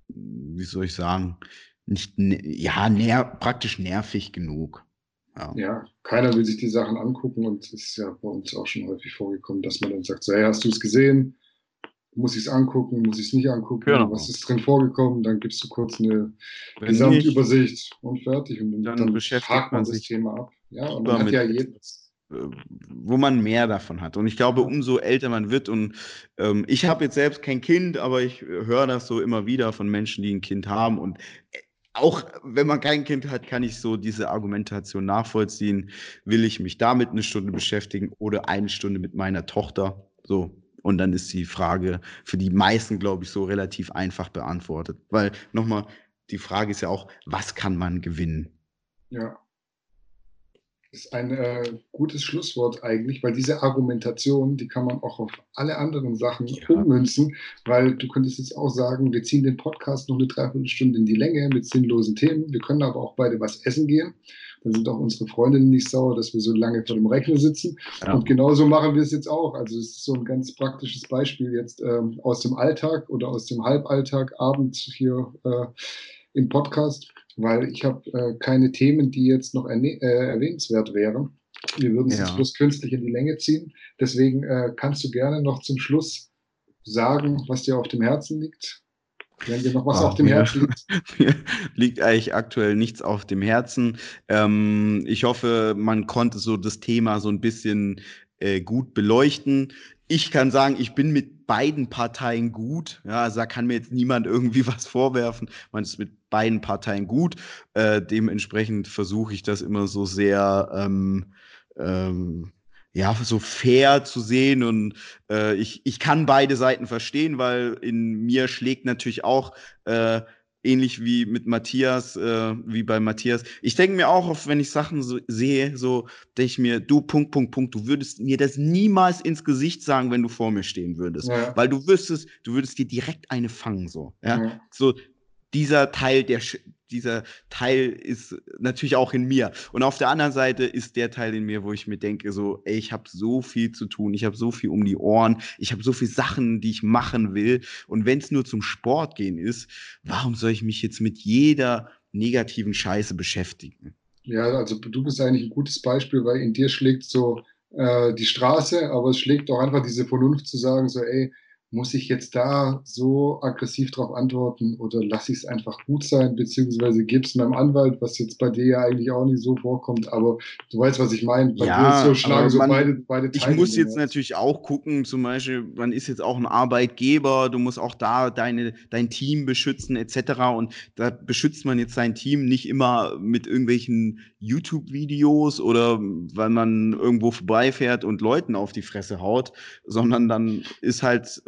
wie soll ich sagen, nicht, ja, ner praktisch nervig genug. Ja. ja. keiner will sich die Sachen angucken und es ist ja bei uns auch schon häufig vorgekommen, dass man dann sagt, so, hey, hast du es gesehen? Muss ich es angucken, muss ich es nicht angucken? Genau. Was ist drin vorgekommen? Dann gibst du kurz eine Wenn Gesamtübersicht nicht, und fertig. Und dann, dann beschäftigt man sich das Thema ab. Ja, und man hat ja jedes, wo man mehr davon hat. Und ich glaube, umso älter man wird, und ähm, ich habe jetzt selbst kein Kind, aber ich höre das so immer wieder von Menschen, die ein Kind haben. Und äh, auch wenn man kein Kind hat, kann ich so diese Argumentation nachvollziehen. Will ich mich damit eine Stunde beschäftigen oder eine Stunde mit meiner Tochter? So. Und dann ist die Frage für die meisten, glaube ich, so relativ einfach beantwortet. Weil nochmal, die Frage ist ja auch, was kann man gewinnen? Ja ist ein äh, gutes Schlusswort eigentlich, weil diese Argumentation, die kann man auch auf alle anderen Sachen ja. ummünzen, weil du könntest jetzt auch sagen, wir ziehen den Podcast noch eine Dreiviertelstunde in die Länge mit sinnlosen Themen. Wir können aber auch beide was essen gehen. Dann sind auch unsere Freundinnen nicht sauer, dass wir so lange vor dem Rechner sitzen. Ja. Und genauso machen wir es jetzt auch. Also es ist so ein ganz praktisches Beispiel jetzt ähm, aus dem Alltag oder aus dem Halballtag abends hier äh, im Podcast weil ich habe äh, keine Themen, die jetzt noch äh, erwähnenswert wären. Wir würden es ja. bloß künstlich in die Länge ziehen. Deswegen äh, kannst du gerne noch zum Schluss sagen, was dir auf dem Herzen liegt. Wenn dir noch was Ach, auf dem mir, Herzen liegt. [laughs] mir liegt eigentlich aktuell nichts auf dem Herzen. Ähm, ich hoffe, man konnte so das Thema so ein bisschen äh, gut beleuchten. Ich kann sagen, ich bin mit beiden Parteien gut. Ja, also da kann mir jetzt niemand irgendwie [laughs] was vorwerfen. Man ist mit beiden Parteien gut. Äh, dementsprechend versuche ich das immer so sehr, ähm, ähm, ja, so fair zu sehen und äh, ich, ich kann beide Seiten verstehen, weil in mir schlägt natürlich auch äh, ähnlich wie mit Matthias, äh, wie bei Matthias. Ich denke mir auch, oft, wenn ich Sachen so sehe, so denke ich mir, du Punkt, Punkt, Punkt, du würdest mir das niemals ins Gesicht sagen, wenn du vor mir stehen würdest. Ja. Weil du wüsstest, du würdest dir direkt eine fangen, so. Ja? ja. So, dieser Teil, der, dieser Teil ist natürlich auch in mir. Und auf der anderen Seite ist der Teil in mir, wo ich mir denke, so, ey, ich habe so viel zu tun, ich habe so viel um die Ohren, ich habe so viele Sachen, die ich machen will. Und wenn es nur zum Sport gehen ist, warum soll ich mich jetzt mit jeder negativen Scheiße beschäftigen? Ja, also du bist eigentlich ein gutes Beispiel, weil in dir schlägt so äh, die Straße, aber es schlägt auch einfach diese Vernunft zu sagen, so, ey, muss ich jetzt da so aggressiv darauf antworten oder lasse ich es einfach gut sein, beziehungsweise gebe es meinem Anwalt, was jetzt bei dir ja eigentlich auch nicht so vorkommt, aber du weißt, was ich meine. Bei ja, dir ist so schlagen so man, beide, beide Teile. Ich muss jetzt natürlich auch gucken, zum Beispiel, man ist jetzt auch ein Arbeitgeber, du musst auch da deine, dein Team beschützen, etc. Und da beschützt man jetzt sein Team nicht immer mit irgendwelchen YouTube-Videos oder weil man irgendwo vorbeifährt und Leuten auf die Fresse haut, sondern dann ist halt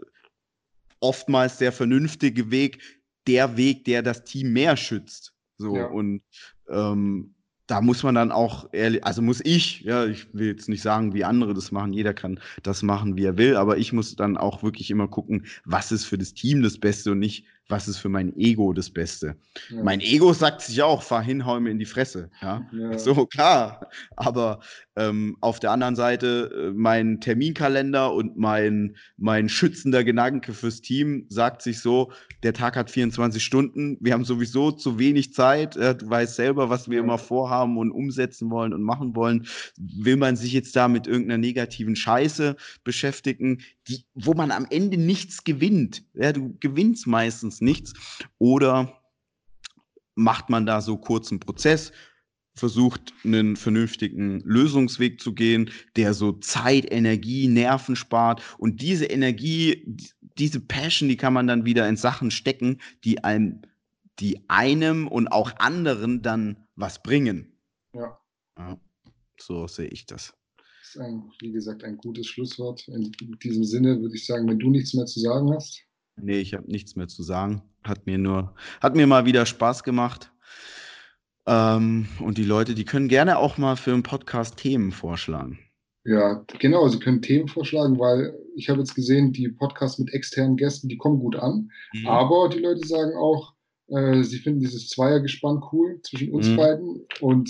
oftmals der vernünftige Weg, der Weg, der das Team mehr schützt. So ja. und ähm, da muss man dann auch ehrlich, also muss ich, ja, ich will jetzt nicht sagen, wie andere das machen, jeder kann das machen, wie er will, aber ich muss dann auch wirklich immer gucken, was ist für das Team das Beste und nicht, was ist für mein Ego das Beste. Ja. Mein Ego sagt sich auch, fahr hin, hau mir in die Fresse. Ja, ja. so klar. Aber ähm, auf der anderen Seite, äh, mein Terminkalender und mein, mein schützender Gedanke fürs Team sagt sich so, der Tag hat 24 Stunden, wir haben sowieso zu wenig Zeit, äh, du weißt selber, was wir ja. immer vorhaben und umsetzen wollen und machen wollen. Will man sich jetzt da mit irgendeiner negativen Scheiße beschäftigen, die, wo man am Ende nichts gewinnt. Ja, du gewinnst meistens nichts. Oder macht man da so kurzen Prozess, versucht einen vernünftigen Lösungsweg zu gehen, der so Zeit, Energie, Nerven spart und diese Energie, diese Passion, die kann man dann wieder in Sachen stecken, die einem, die einem und auch anderen dann was bringen. Ja. ja so sehe ich das ist, ein, wie gesagt, ein gutes Schlusswort. In diesem Sinne würde ich sagen, wenn du nichts mehr zu sagen hast. Nee, ich habe nichts mehr zu sagen. Hat mir nur, hat mir mal wieder Spaß gemacht. Ähm, und die Leute, die können gerne auch mal für einen Podcast Themen vorschlagen. Ja, genau, sie können Themen vorschlagen, weil ich habe jetzt gesehen, die Podcasts mit externen Gästen, die kommen gut an. Mhm. Aber die Leute sagen auch, äh, sie finden dieses Zweiergespann cool zwischen uns mhm. beiden. Und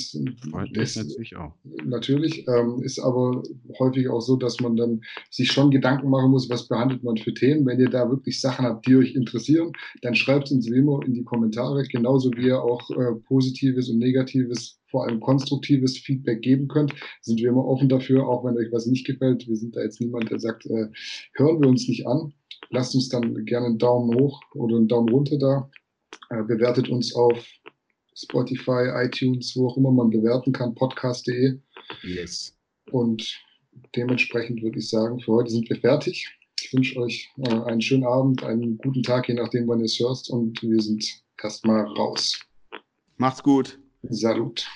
das natürlich auch. Natürlich, ähm, ist aber häufig auch so, dass man dann sich schon Gedanken machen muss, was behandelt man für Themen. Wenn ihr da wirklich Sachen habt, die euch interessieren, dann schreibt es uns wie immer in die Kommentare, genauso wie ihr auch äh, positives und negatives vor allem konstruktives Feedback geben könnt, sind wir immer offen dafür, auch wenn euch was nicht gefällt. Wir sind da jetzt niemand, der sagt, äh, hören wir uns nicht an. Lasst uns dann gerne einen Daumen hoch oder einen Daumen runter da. Äh, bewertet uns auf Spotify, iTunes, wo auch immer man bewerten kann, podcast.de. Yes. Und dementsprechend würde ich sagen, für heute sind wir fertig. Ich wünsche euch äh, einen schönen Abend, einen guten Tag, je nachdem, wann ihr es hört. Und wir sind erstmal raus. Macht's gut. Salut.